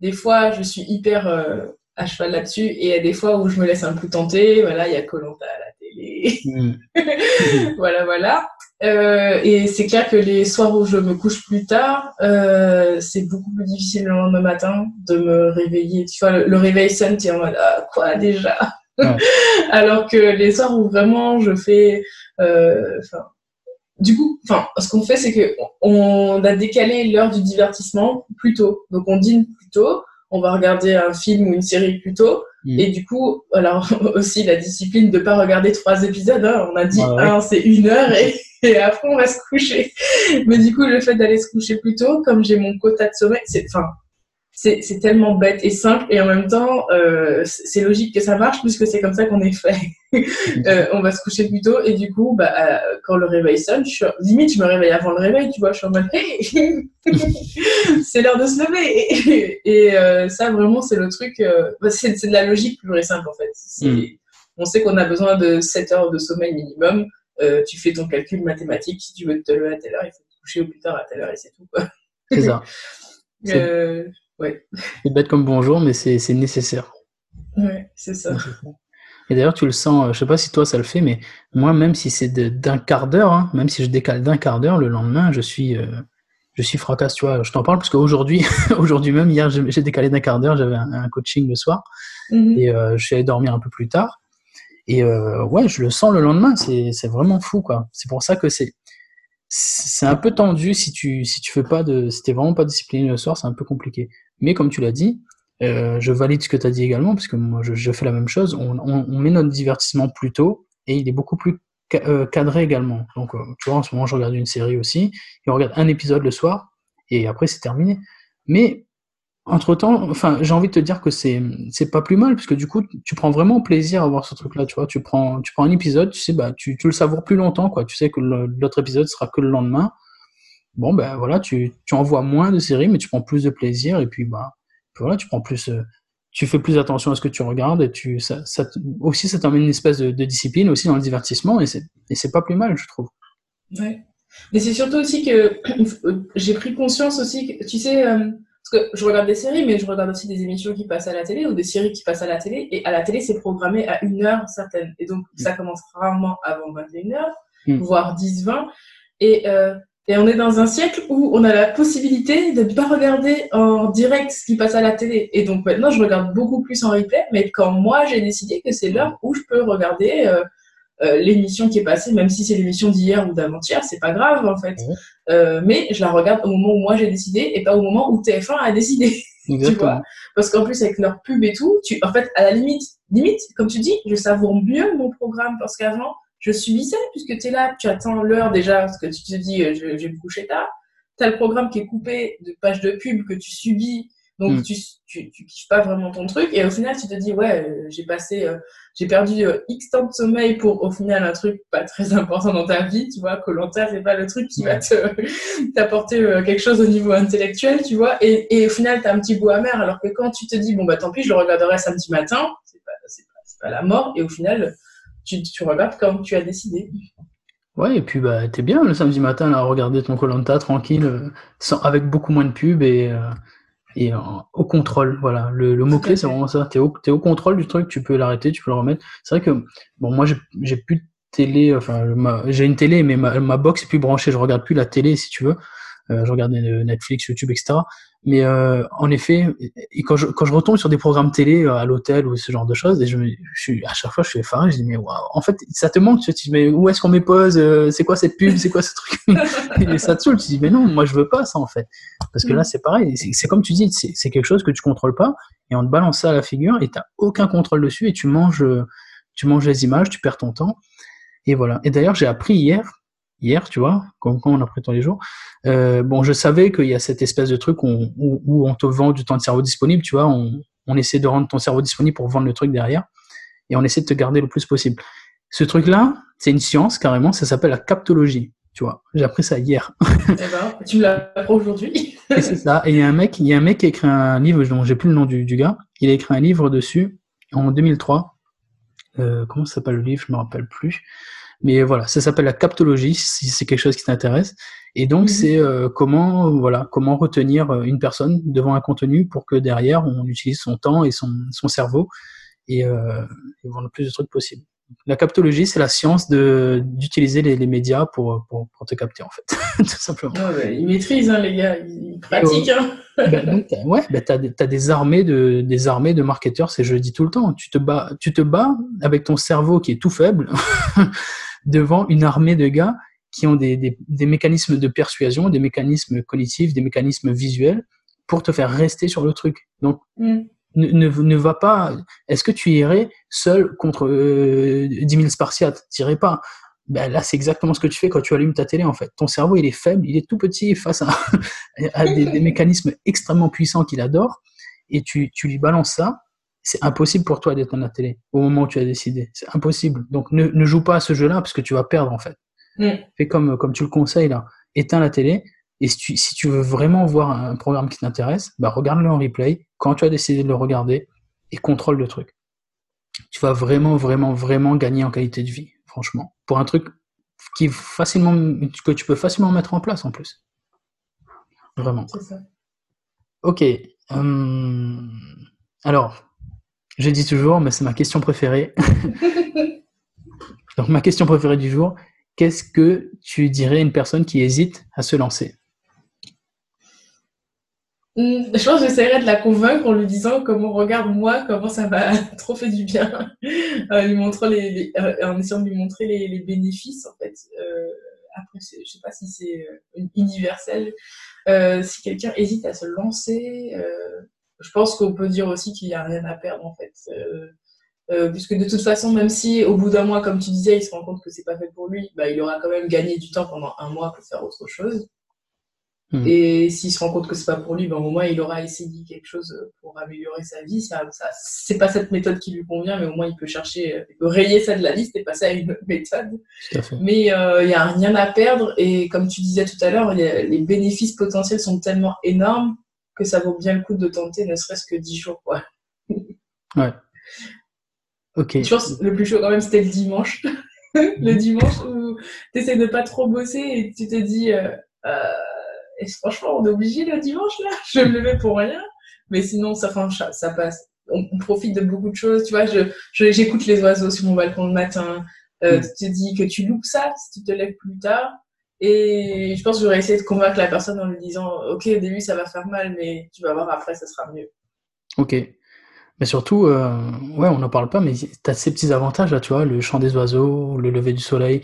des fois, je suis hyper euh, à cheval là-dessus. Et il y a des fois où je me laisse un peu tenter. Voilà, il y a Colanta à la télé. Mm. voilà, voilà. Euh, et c'est clair que les soirs où je me couche plus tard, euh, c'est beaucoup plus difficile le lendemain matin de me réveiller. Tu vois, le, réveil sonne, tu es en mode ah, quoi déjà? Alors que les soirs où vraiment je fais, euh, du coup, enfin, ce qu'on fait, c'est que on a décalé l'heure du divertissement plus tôt. Donc on dîne plus tôt on va regarder un film ou une série plus tôt. Mm. Et du coup, alors aussi la discipline de pas regarder trois épisodes. Hein. On a dit un, c'est une heure et, et, après on va se coucher. Mais du coup, le fait d'aller se coucher plus tôt, comme j'ai mon quota de sommeil, c'est, enfin, c'est tellement bête et simple et en même temps euh, c'est logique que ça marche puisque c'est comme ça qu'on est fait. euh, on va se coucher plus tôt et du coup bah, euh, quand le réveil sonne, je suis, limite je me réveille avant le réveil, tu vois, je suis en mode hey c'est l'heure de se lever et, euh, ça vraiment c'est le truc, euh, bah, c'est de la logique plus et simple en fait. Mm. On sait qu'on a besoin de 7 heures de sommeil minimum. tu fais ton calcul mathématique si tu veux te lever à telle heure, il faut te coucher au plus tard à telle heure et c'est tout. C'est ça. Ouais. C'est bête comme bonjour, mais c'est nécessaire. Ouais, c'est ça. Et d'ailleurs, tu le sens, euh, je sais pas si toi ça le fait, mais moi, même si c'est d'un quart d'heure, hein, même si je décale d'un quart d'heure, le lendemain, je suis, euh, je suis fracasse. Tu vois, je t'en parle parce qu'aujourd'hui, aujourd'hui même, hier, j'ai décalé d'un quart d'heure, j'avais un, coaching le soir mm-hmm. et euh, je suis allé dormir un peu plus tard. Et ouais, je le sens le lendemain, c'est vraiment fou, quoi. C'est pour ça que c'est c'est un peu tendu si tu si tu fais pas de si t'es vraiment pas discipliné le soir, c'est un peu compliqué. Mais comme tu l'as dit, euh, je valide ce que tu as dit également, parce que moi je, fais la même chose. On, on, met notre divertissement plus tôt et il est beaucoup plus euh, cadré également. Donc, euh, tu vois, en ce moment, je regarde une série aussi, et on regarde un épisode le soir, et après c'est terminé. Mais entre temps, enfin, j'ai envie de te dire que c'est c'est pas plus mal, puisque du coup, tu prends vraiment plaisir à voir ce truc-là, tu vois. Tu prends tu prends un épisode, tu sais, bah, tu, tu le savoures plus longtemps, quoi. Tu sais que l'autre épisode sera que le lendemain bon ben voilà, tu, tu envoies moins de séries, mais tu prends plus de plaisir et puis bah voilà, tu prends plus, euh, tu fais plus attention à ce que tu regardes et tu ça, ça aussi ça t'emmène une espèce de, de, discipline aussi dans le divertissement et c'est et c'est pas plus mal je trouve. Ouais. Mais c'est surtout aussi que j'ai pris conscience aussi que tu sais euh, parce que je regarde des séries, mais je regarde aussi des émissions qui passent à la télé ou des séries qui passent à la télé. Et à la télé, c'est programmé à une heure certaine. Et donc, ça commence rarement avant 21h, mm. voire 10-20. Et euh, et on est dans un siècle où on a la possibilité de ne pas regarder en direct ce qui passe à la télé. Et donc maintenant, je regarde beaucoup plus en replay, mais quand moi, j'ai décidé que c'est l'heure où je peux regarder euh, euh, l'émission qui est passée, même si c'est l'émission d'hier ou d'avant-hier, c'est pas grave en fait. Euh, mais je la regarde au moment où moi j'ai décidé et pas au moment où TF1 a décidé. tu vois Parce qu'en plus, avec leur pub et tout, tu, en fait, à la limite, limite, comme tu dis, je savoure mieux mon programme parce qu'avant, je subissais puisque tu es là, tu attends l'heure déjà, parce que tu te dis, euh, je, vais me coucher tard. Tu as le programme qui est coupé de pages de pub que tu subis, donc mm. tu, tu, tu, kiffes pas vraiment ton truc. Et au final, tu te dis, ouais, euh, j'ai passé, euh, j'ai perdu X temps de sommeil pour au final un truc pas très important dans ta vie, tu vois, Colanta, c'est pas le truc qui va te t'apporter quelque chose au niveau intellectuel, tu vois. Et, et au final, tu as un petit goût amer, alors que quand tu te dis, bon, bah tant pis, je le regarderai samedi matin, c'est pas, pas, pas la mort. Et au final, tu, tu regardes comme tu as décidé. Ouais, et puis bah, t'es bien le samedi matin à regarder ton Colanta tranquille, euh, sans, avec beaucoup moins de pubs et, euh, et au contrôle. Voilà, le, le mot-clé, c'est vraiment ça. T'es au, es au contrôle du truc, tu peux l'arrêter, tu peux le remettre. C'est vrai que, bon, moi, j'ai plus de télé, enfin, j'ai une télé, mais ma, ma box est plus branchée, je regarde plus la télé, si tu veux. Euh, je regarde Netflix, YouTube, etc. Mais euh, en effet, et quand je, quand je retombe sur des programmes télé euh, à l'hôtel ou ce genre de choses, et je, je suis, à chaque fois, je suis effaré, je dis, mais waouh, en fait, ça te manque, tu te dis, mais où est-ce qu'on met pause, euh, c'est quoi cette pub, c'est quoi ce truc? Et ça te saoule, tu te dis, mais non, moi je veux pas ça en fait. Parce que là, c'est pareil, c'est comme tu dis, c'est quelque chose que tu contrôles pas, et on te balance ça à la figure, et t'as aucun contrôle dessus, et tu manges, tu manges les images, tu perds ton temps. Et voilà. Et d'ailleurs, j'ai appris hier, hier, tu vois, comme quand on a pris tous les jours. Euh, bon, je savais qu'il y a cette espèce de truc où, où, on te vend du temps de cerveau disponible, tu vois, on, on, essaie de rendre ton cerveau disponible pour vendre le truc derrière, et on essaie de te garder le plus possible. Ce truc-là, c'est une science carrément, ça s'appelle la captologie, tu vois. J'ai appris ça hier. Eh ben, tu me l'apprends aujourd'hui. c'est ça. Et il y a un mec, il y a un mec qui a écrit un livre, dont j'ai plus le nom du, du, gars. Il a écrit un livre dessus en 2003. Euh, comment s'appelle le livre? Je me rappelle plus. Mais voilà, ça s'appelle la captologie, si c'est quelque chose qui t'intéresse. Et donc, mhm. c'est euh, comment, voilà, comment retenir euh, une personne devant un contenu pour que derrière, on utilise son temps et son, son cerveau et, euh, et voir le plus de trucs possible. La captologie, c'est la science d'utiliser les, les, médias pour, pour, pour, te capter, en fait, tout simplement. ils maîtrisent, hein, les gars, ils pratiquent. Hein. ouais, ben, t'as as des armées de des armées de marketeurs, c'est je le dis tout le temps. Tu te bats, tu te bats avec ton cerveau qui est tout faible devant une armée de gars qui ont des, des, des, mécanismes de persuasion, des mécanismes cognitifs, des mécanismes visuels pour te faire rester sur le truc. Donc, mm. Ne, ne, va pas. Est-ce que tu irais seul contre euh, 10 000 Spartiates? T'irais pas. Ben là, c'est exactement ce que tu fais quand tu allumes ta télé, en fait. Ton cerveau, il est faible, il est tout petit face à, à des, des, mécanismes extrêmement puissants qu'il adore, et tu, tu lui balances ça. C'est impossible pour toi d'être à la télé au moment où tu as décidé. C'est impossible. Donc, ne, ne, joue pas à ce jeu-là parce que tu vas perdre, en fait. Mm. Fais comme, comme tu le conseilles, là. Éteins la télé, et si tu, si tu, veux vraiment voir un programme qui t'intéresse, bah regarde-le en replay quand tu as décidé de le regarder et contrôle le truc. Tu vas vraiment, vraiment, vraiment gagner en qualité de vie, franchement. Pour un truc qui facilement, que tu peux facilement mettre en place en plus. Vraiment. Ça. Ok. Hum, alors, je dis toujours, mais c'est ma question préférée. Donc, ma question préférée du jour, qu'est-ce que tu dirais à une personne qui hésite à se lancer? Je pense que j'essaierai de la convaincre en lui disant comment regarde moi, comment ça m'a trop fait du bien, euh, lui montrant les, euh, en essayant de lui montrer les, bénéfices en fait. Euh, après, je sais pas si c'est euh, universel. Euh, si quelqu'un hésite à se lancer, je pense qu'on peut dire aussi qu'il y a rien à perdre en fait. puisque de toute façon, même si au bout d'un mois, comme tu disais, il se rend compte que c'est pas fait pour lui, bah, il aura quand même gagné du temps pendant un mois pour faire autre chose. Hmm. Et s'il se rend compte que c'est pas pour lui, ben, au moins il aura essayé quelque chose pour améliorer sa vie. Ça, ça c'est pas cette méthode qui lui convient, mais au moins il peut chercher, il peut rayer ça de la liste et passer à une autre méthode. Mais euh, il n'y a rien à perdre et comme tu disais tout à l'heure, les bénéfices potentiels sont tellement énormes que ça vaut bien le coup de tenter, ne serait-ce que 10 jours. Quoi. ouais. Ok. Je pense le plus chaud quand même c'était le dimanche. le mhm. dimanche où tu essaies de pas trop bosser et tu te dis. Euh, euh, et franchement, on est obligé le dimanche, là. Je me levais pour rien. Mais sinon, ça, ça passe. On, profite de beaucoup de choses. Tu vois, je, j'écoute les oiseaux sur mon balcon le matin. Euh, mm. Tu te dis que tu loupes ça si tu te lèves plus tard. Et je pense que j'aurais essayé de convaincre la personne en lui disant Ok, au début, ça va faire mal, mais tu vas voir après, ça sera mieux. Ok. Mais surtout, euh, ouais, on n'en parle pas, mais tu as ces petits avantages là, tu vois, le chant des oiseaux, le lever du soleil.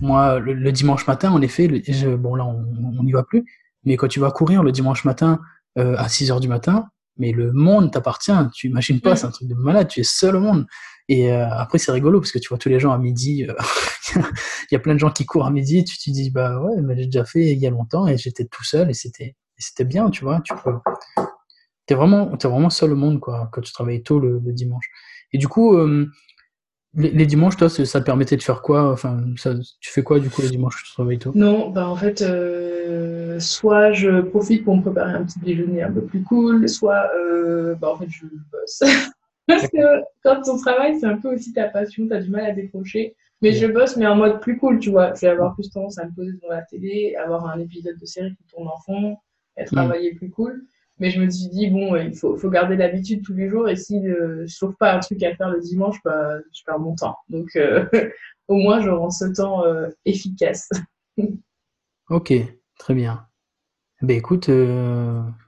Moi, le, dimanche matin, en effet, bon là, on n'y va plus, mais quand tu vas courir le dimanche matin euh, à 6 heures du matin, mais le monde t'appartient. Tu imagines pas, c'est un truc de malade. Tu es seul au monde. Et euh, après, c'est rigolo parce que tu vois tous les gens à midi. Euh, il y a plein de gens qui courent à midi. Tu te dis, bah ouais, mais j'ai déjà fait il y a longtemps et j'étais tout seul et c'était, c'était bien, tu vois. Tu peux, t'es vraiment, es vraiment seul au monde quoi quand tu travailles tôt le, le dimanche. Et du coup, euh, les, dimanches, toi, ça te permettait de faire quoi? Enfin, ça, tu fais quoi du coup les dimanches que tu travailles tôt? Non, bah en fait, euh, soit je profite pour me préparer un petit déjeuner un peu plus cool, soit euh, bah en fait je bosse. Parce que quand ton travail, c'est un peu aussi ta passion, tu as du mal à décrocher. Mais je bosse, mais en mode plus cool, tu vois. Je vais avoir plus tendance à me poser devant la télé, avoir un épisode de série qui tourne en fond, et travailler plus cool. Mais je me suis dit, bon, il faut, faut garder l'habitude tous les jours. Et si euh, je trouve pas un truc à faire le dimanche, bah, je perds mon temps. Donc, euh, au moins, je rends ce temps efficace. ok, très bien. Ben écoute,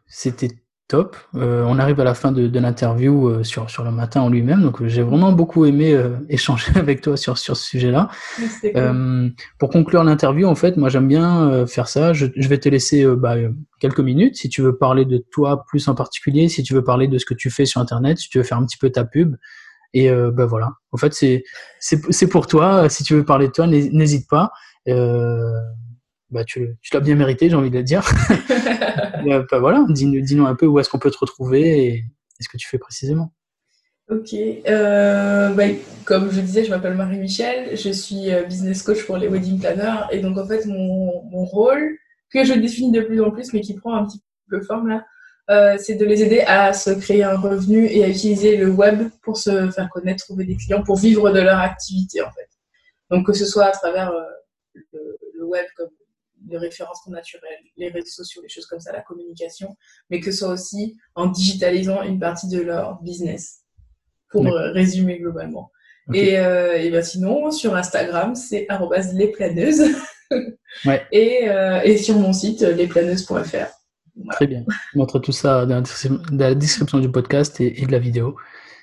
c'était top. Euh, on arrive à la fin de, de l'interview euh, sur, sur le matin en lui-même, donc j'ai vraiment beaucoup aimé euh, échanger avec toi sur, sur ce sujet-là. Cool. pour conclure l'interview, en fait, moi j'aime bien faire ça. Je, je, vais te laisser bah, quelques minutes si tu veux parler de toi plus en particulier, si tu veux parler de ce que tu fais sur Internet, si tu veux faire un petit peu ta pub. Et ben voilà. En fait, c'est c'est pour toi. Si tu veux parler de toi, n'hésite pas. Bah, tu, tu l'as bien mérité, j'ai envie de le dire. Euh, bah, voilà, dis-nous un peu où est-ce qu'on peut te retrouver et, ce que tu fais précisément? Ok, euh, bah, comme je disais, je m'appelle Marie-Michel, je suis euh, business coach pour les wedding planners et donc en fait mon, mon rôle, que je définis de plus en plus mais qui prend un petit peu forme là, euh, c'est de les aider à se créer un revenu et à utiliser le web pour se faire connaître, trouver des clients, pour vivre de leur activité en fait. Donc que ce soit à travers euh, le, le, web comme de référencement naturel, les réseaux sociaux, les choses comme ça, la communication, mais que ce soit aussi en digitalisant une partie de leur business, pour résumer globalement. Et, euh, et ben sinon, sur Instagram, c'est lesplaneuses. ouais. et, euh, et sur mon site, lesplaneuses.fr. Voilà. Très bien. Je montre tout ça dans la description du podcast et, et de la vidéo.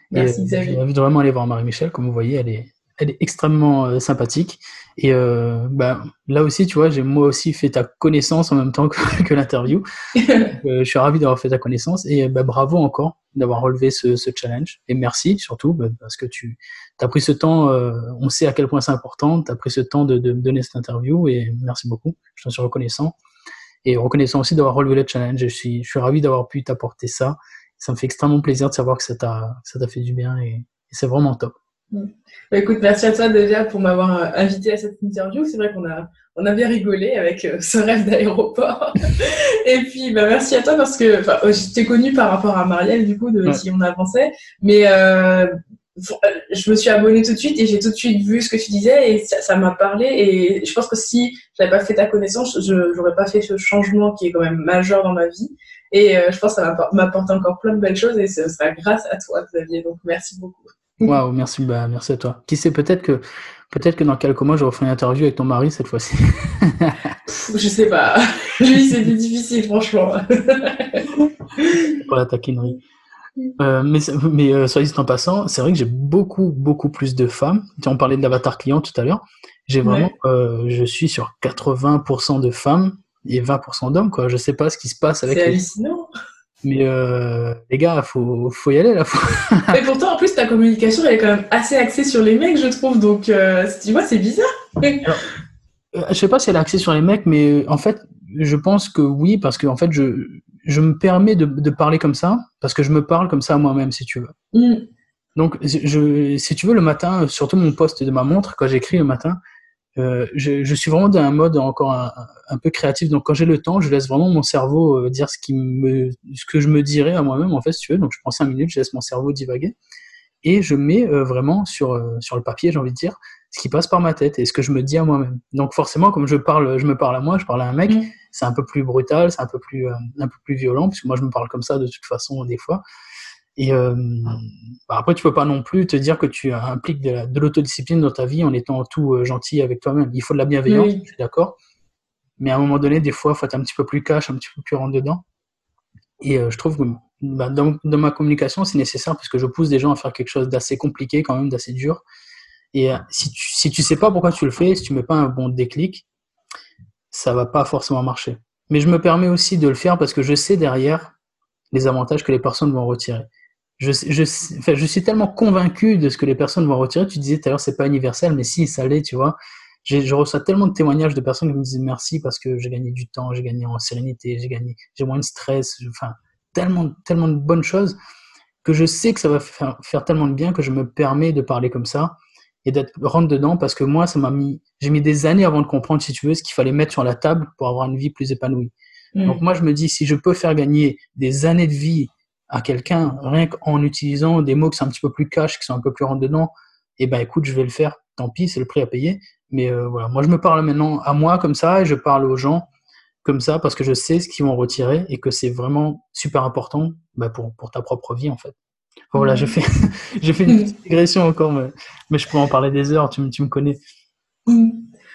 Merci, et, euh, J'invite vraiment à aller voir Marie-Michel. Comme vous voyez, elle est, elle est extrêmement euh, sympathique. Et euh, bah, là aussi, tu vois, j'ai moi aussi fait ta connaissance en même temps que, que l'interview. je suis ravi d'avoir fait ta connaissance et bah, bravo encore d'avoir relevé ce, ce, challenge. Et merci surtout bah, parce que tu as pris ce temps, on sait à quel point c'est important, tu as pris ce temps de, de me donner cette interview et merci beaucoup, je t'en suis reconnaissant. Et reconnaissant aussi d'avoir relevé le challenge. Je suis, je suis ravi d'avoir pu t'apporter ça. Ça me fait extrêmement plaisir de savoir que ça t'a fait du bien et c'est vraiment top. Bah, écoute, merci à toi déjà pour m'avoir euh, invité à cette interview. C'est vrai qu'on a, on a bien rigolé avec euh, ce rêve d'aéroport. et puis, bah, merci à toi parce que oh, je t'ai connu par rapport à Marielle, du coup, de qui on avançait. Mais euh, je me suis abonnée tout de suite et j'ai tout de suite vu ce que tu disais et ça m'a parlé. Et je pense que si j'avais pas fait ta connaissance, je n'aurais pas fait ce changement qui est quand même majeur dans ma vie. Et je pense que ça m'apporte encore plein de belles choses et ce sera grâce à toi, Xavier. Donc, merci beaucoup. Waouh, merci, bah, merci à toi. Qui sait, peut-être que, peut-être que dans quelques mois, je referai une interview avec ton mari cette fois-ci. je sais pas. Lui, c'était difficile, franchement. Pour la taquinerie. Euh, mais mais euh, soit dit en passant, c'est vrai que j'ai beaucoup, beaucoup plus de femmes. On parlait de l'avatar client tout à l'heure. J'ai vraiment, euh, je suis sur 80% de femmes et 20% d'hommes, quoi. Je sais pas ce qui se passe avec. C'est hallucinant. Mais euh, les gars, faut, faut y aller là. Mais pourtant, en plus, ta communication, elle est quand même assez axée sur les mecs, je trouve. Donc, euh, tu vois, c'est bizarre. Alors, euh, je sais pas si elle est axée sur les mecs, mais en fait, je pense que oui, parce que en fait, je, je me permets de, de parler comme ça, parce que je me parle comme ça à moi-même, si tu veux. Mm. Donc, je, si tu veux, le matin, surtout mon poste de ma montre, quand j'écris le matin, euh, je, je, suis vraiment dans un mode encore un, un peu créatif. Donc, quand j'ai le temps, je laisse vraiment mon cerveau euh, dire ce, qui me, ce que je me dirais à moi-même, en fait, si tu veux. Donc, je prends cinq minutes, je laisse mon cerveau divaguer. Et je mets euh, vraiment sur, sur le papier, j'ai envie de dire, ce qui passe par ma tête et ce que je me dis à moi-même. Donc, forcément, comme je parle, je me parle à moi, je parle à un mec, mmh. c'est un peu plus brutal, c'est un peu plus, un peu plus violent, puisque moi, je me parle comme ça de toute façon, des fois. Et euh, bah après, tu peux pas non plus te dire que tu impliques de l'autodiscipline dans ta vie en étant tout euh, gentil avec toi-même. Il faut de la bienveillance, je suis d'accord. Mais à un moment donné, des fois, il faut être un petit peu plus cash, un petit peu plus rentre dedans. Et euh, je trouve que bah, dans, dans, ma communication, c'est nécessaire parce que je pousse des gens à faire quelque chose d'assez compliqué, quand même, d'assez dur. Et euh, si tu, si tu sais pas pourquoi tu le fais, si tu mets pas un bon déclic, ça va pas forcément marcher. Mais je me permets aussi de le faire parce que je sais derrière les avantages que les personnes vont retirer je, je, enfin, je suis tellement convaincu de ce que les personnes vont retirer. Tu disais tout à l'heure, c'est pas universel, mais si, ça l'est, tu vois. Je reçois tellement de témoignages de personnes qui me disent merci parce que j'ai gagné du temps, j'ai gagné en sérénité, j'ai gagné, j'ai moins de stress, enfin, tellement, tellement de bonnes choses que je sais que ça va faire, faire tellement de bien que je me permets de parler comme ça et d'être rentre dedans parce que moi, ça m'a mis, j'ai mis des années avant de comprendre, si tu veux, ce qu'il fallait mettre sur la table pour avoir une vie plus épanouie. Mmh. Donc moi, je me dis, si je peux faire gagner des années de vie à quelqu'un, rien qu'en utilisant des mots qui sont un petit peu plus cash, qui sont un peu plus rentre dedans, et eh ben écoute, je vais le faire. Tant pis, c'est le prix à payer. Mais euh, voilà, moi je me parle maintenant à moi comme ça et je parle aux gens comme ça parce que je sais ce qu'ils vont retirer et que c'est vraiment super important bah, pour, pour ta propre vie en fait. voilà, j'ai fait, j'ai fait une petite digression encore, mais, mais, je pourrais en parler des heures, tu, tu me connais.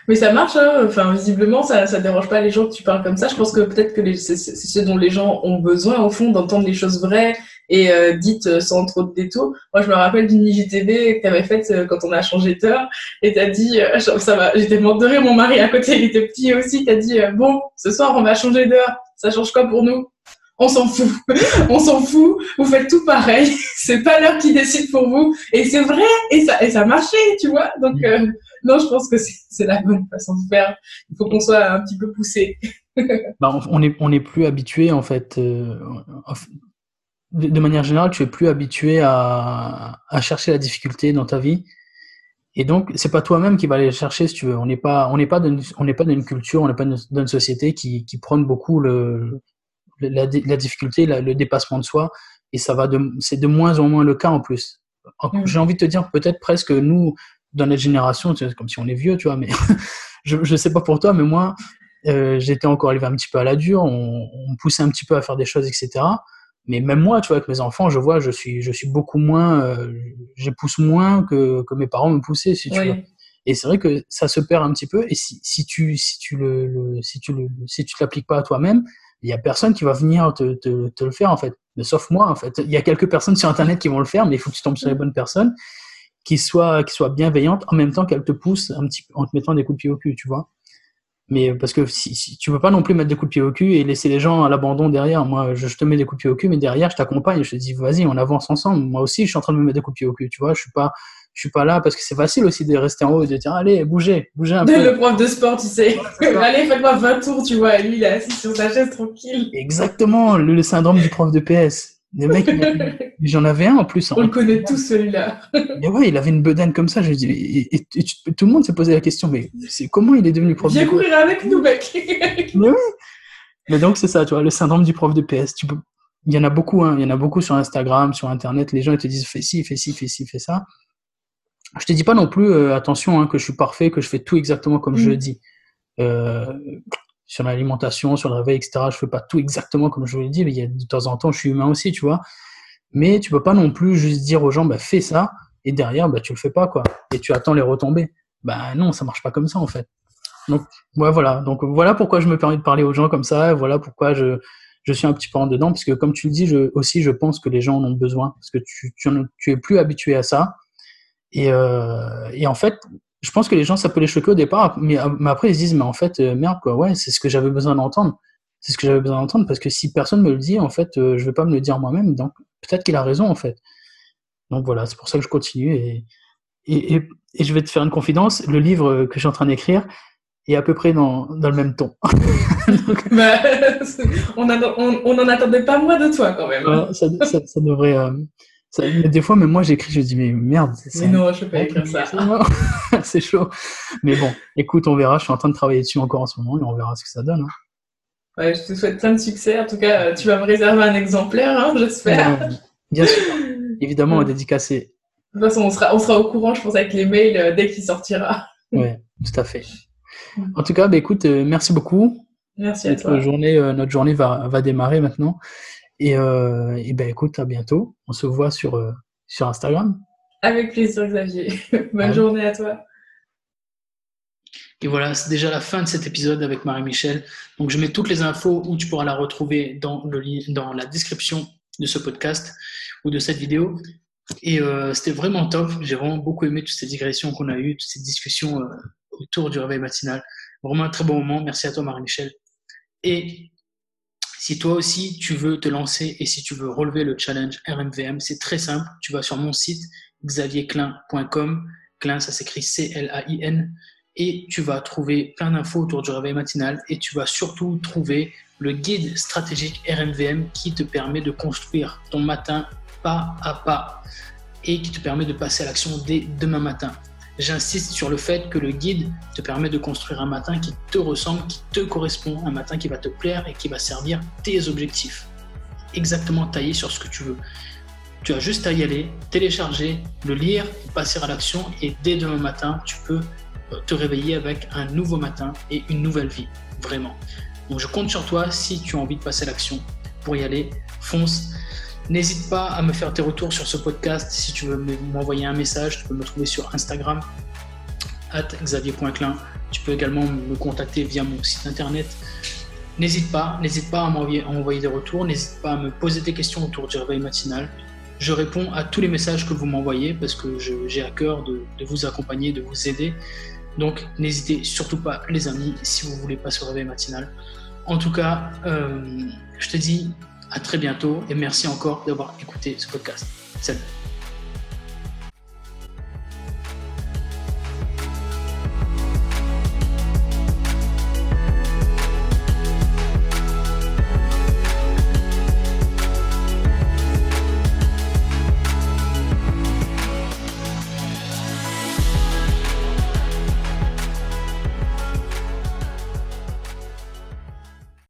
Mais ça marche, hein. enfin visiblement ça ça dérange pas les gens que tu parles comme ça. Je pense que peut-être que c'est ce dont les gens ont besoin au fond d'entendre les choses vraies et euh, dites euh, sans trop de détours. Moi je me rappelle d'une IGTV que tu avais faite euh, quand on a changé d'heure et tu as dit ça va, j'étais mort de rire, mon mari à côté il était petit aussi, tu as dit bon ce soir on va changer d'heure, ça change quoi pour nous? On s'en fout. on s'en fout. Vous faites tout pareil. c'est pas l'heure qui décide pour vous. Et c'est vrai. Et ça, et ça marchait, tu vois. Donc, euh, non, je pense que c'est la bonne façon de faire. Il faut qu'on soit un petit peu poussé. bah, on n'est on est plus habitué, en fait. Euh, de manière générale, tu es plus habitué à, à chercher la difficulté dans ta vie. Et donc, c'est pas toi-même qui va aller chercher, si tu veux. On n'est pas, on n'est pas, on n'est pas dans une culture, on n'est pas dans une société qui, qui prône beaucoup le, la, la difficulté, le dépassement de soi, et ça va de, c'est de moins en moins le cas en plus. Mm. J'ai envie de te dire peut-être presque nous, dans notre génération, comme si on est vieux, tu vois, mais je, je sais pas pour toi, mais moi, euh, j'étais encore arrivé un petit peu à la dure, on, on, poussait un petit peu à faire des choses, etc. Mais même moi, tu vois, avec mes enfants, je vois, je suis, je suis beaucoup moins, euh, je pousse moins que, que mes parents me poussaient, si tu veux. Et c'est vrai que ça se perd un petit peu. Et si, si tu, si tu le, le si tu le, si tu l'appliques pas à toi-même, il y a personne qui va venir te, te, te, le faire en fait. Mais sauf moi en fait. Il y a quelques personnes sur internet qui vont le faire, mais il faut que tu tombes sur les bonnes personnes qui soit, qui soit bienveillante en même temps qu'elle te pousse un petit en te mettant des coups de pied au cul, tu vois. Mais parce que si, si, tu veux pas non plus mettre des coups de pied au cul et laisser les gens à l'abandon derrière. Moi, je, te mets des coups de pied au cul, mais derrière, je t'accompagne. Je te dis, vas-y, on avance ensemble. Moi aussi, je suis en train de me mettre des coups de pied au cul. Tu vois, je suis pas, je suis pas là parce que c'est facile aussi de rester en haut et de dire, allez, bougez, bougez un peu. Le prof de sport, tu sais. allez, faites-moi 20 tours, tu vois. lui, il est assis sur sa chaise tranquille. Exactement, le, syndrome du prof de PS. Les mecs, j'en avais un en plus. On le connaît tous celui-là. mais ouais, il avait une bedaine comme ça. Je dis, et, tout le monde s'est posé la question, mais c'est comment il est devenu prof Viens courir avec nous, mec. mais oui. Mais donc c'est ça, tu vois, le syndrome du prof de PS. Tu peux... Il y en a beaucoup, hein. il y en a beaucoup sur Instagram, sur Internet. Les gens ils te disent fais ci, fais ci, fais ci, fais ça. Je te dis pas non plus, euh, attention, hein, que je suis parfait, que je fais tout exactement comme je le mm. dis. Euh, sur l'alimentation, sur le réveil, etc. Je fais pas tout exactement comme je vous l'ai dit, mais il y a de temps en temps, je suis humain aussi, tu vois. Mais tu peux pas non plus juste dire aux gens, bah, fais ça, et derrière, bah, tu le fais pas, quoi. Et tu attends les retombées. Bah, non, ça marche pas comme ça, en fait. Donc, ouais, voilà. Donc, voilà pourquoi je me permets de parler aux gens comme ça, voilà pourquoi je, je suis un petit peu en dedans, parce que comme tu le dis, je, aussi, je pense que les gens en ont besoin, parce que tu, tu, tu es plus habitué à ça. Et, euh, et en fait, je pense que les gens, ça peut les choquer au départ, mais, mais après, ils se disent, mais en fait, euh, merde, quoi, ouais, c'est ce que j'avais besoin d'entendre. C'est ce que j'avais besoin d'entendre, parce que si personne me le dit, en fait, euh, je vais pas me le dire moi-même, donc peut-être qu'il a raison, en fait. Donc voilà, c'est pour ça que je continue, et, et, et, je vais te faire une confidence, le livre que je suis en train d'écrire est à peu près dans, dans le même ton. bah, on n'en attendait pas moins de toi, quand même. Ça, ça, ça, devrait... Euh, des fois, même moi, j'écris, je dis, mais merde. Mais non, je peux pas écrire ça. c'est chaud. Mais bon, écoute, on verra. Je suis en train de travailler dessus encore en ce moment et on verra ce que ça donne. Hein. Ouais, je te souhaite plein de succès. En tout cas, euh, tu vas me réserver un exemplaire, hein, j'espère. bien sûr. Évidemment, on va dédicacer. De toute façon, on sera, on sera au courant, je pense, avec les mails euh, dès qu'il sortira. Ouais, tout à fait. En tout cas, bah, écoute, euh, merci beaucoup. Merci à toi. Journée, notre journée va, va démarrer maintenant. Et, euh, et, ben écoute, à bientôt. On se voit sur, euh, sur Instagram. Avec plaisir, Xavier. Bonne journée à toi. Et voilà, c'est déjà la fin de cet épisode avec Marie-Michel. Donc je mets toutes les infos où tu pourras la retrouver dans, le, dans la description de ce podcast ou de cette vidéo. Et euh, c'était vraiment top. J'ai vraiment beaucoup aimé toutes ces digressions qu'on a eues, toutes ces discussions euh, autour du réveil matinal. Vraiment un très bon moment. Merci à toi, Marie-Michel. Et si toi aussi tu veux te lancer et si tu veux relever le challenge RMVM, c'est très simple. Tu vas sur mon site xavierclin.com. Clin, ça s'écrit C-L-A-I-N. Et tu vas trouver plein d'infos autour du réveil matinal et tu vas surtout trouver le guide stratégique RMVM qui te permet de construire ton matin pas à pas et qui te permet de passer à l'action dès demain matin. J'insiste sur le fait que le guide te permet de construire un matin qui te ressemble, qui te correspond, un matin qui va te plaire et qui va servir tes objectifs. Exactement taillé sur ce que tu veux. Tu as juste à y aller, télécharger, le lire, passer à l'action et dès demain matin, tu peux euh, te réveiller avec un nouveau matin et une nouvelle vie. Vraiment. Donc je compte sur toi si tu as envie de passer à l'action. Pour y aller, fonce. N'hésite pas à me faire tes retours sur ce podcast. Si tu veux m'envoyer un message, tu peux me trouver sur Instagram, at xavier.clin. Tu peux également me contacter via mon site internet. N'hésite pas, n'hésite pas à m'envoyer des retours, n'hésite pas à me poser des questions autour du réveil matinal. Je réponds à tous les messages que vous m'envoyez parce que j'ai à cœur de, vous accompagner, de vous aider. Donc n'hésitez surtout pas les amis si vous voulez passer au réveil matinal. En tout cas, euh, je te dis à très bientôt et merci encore d'avoir écouté ce podcast. Salut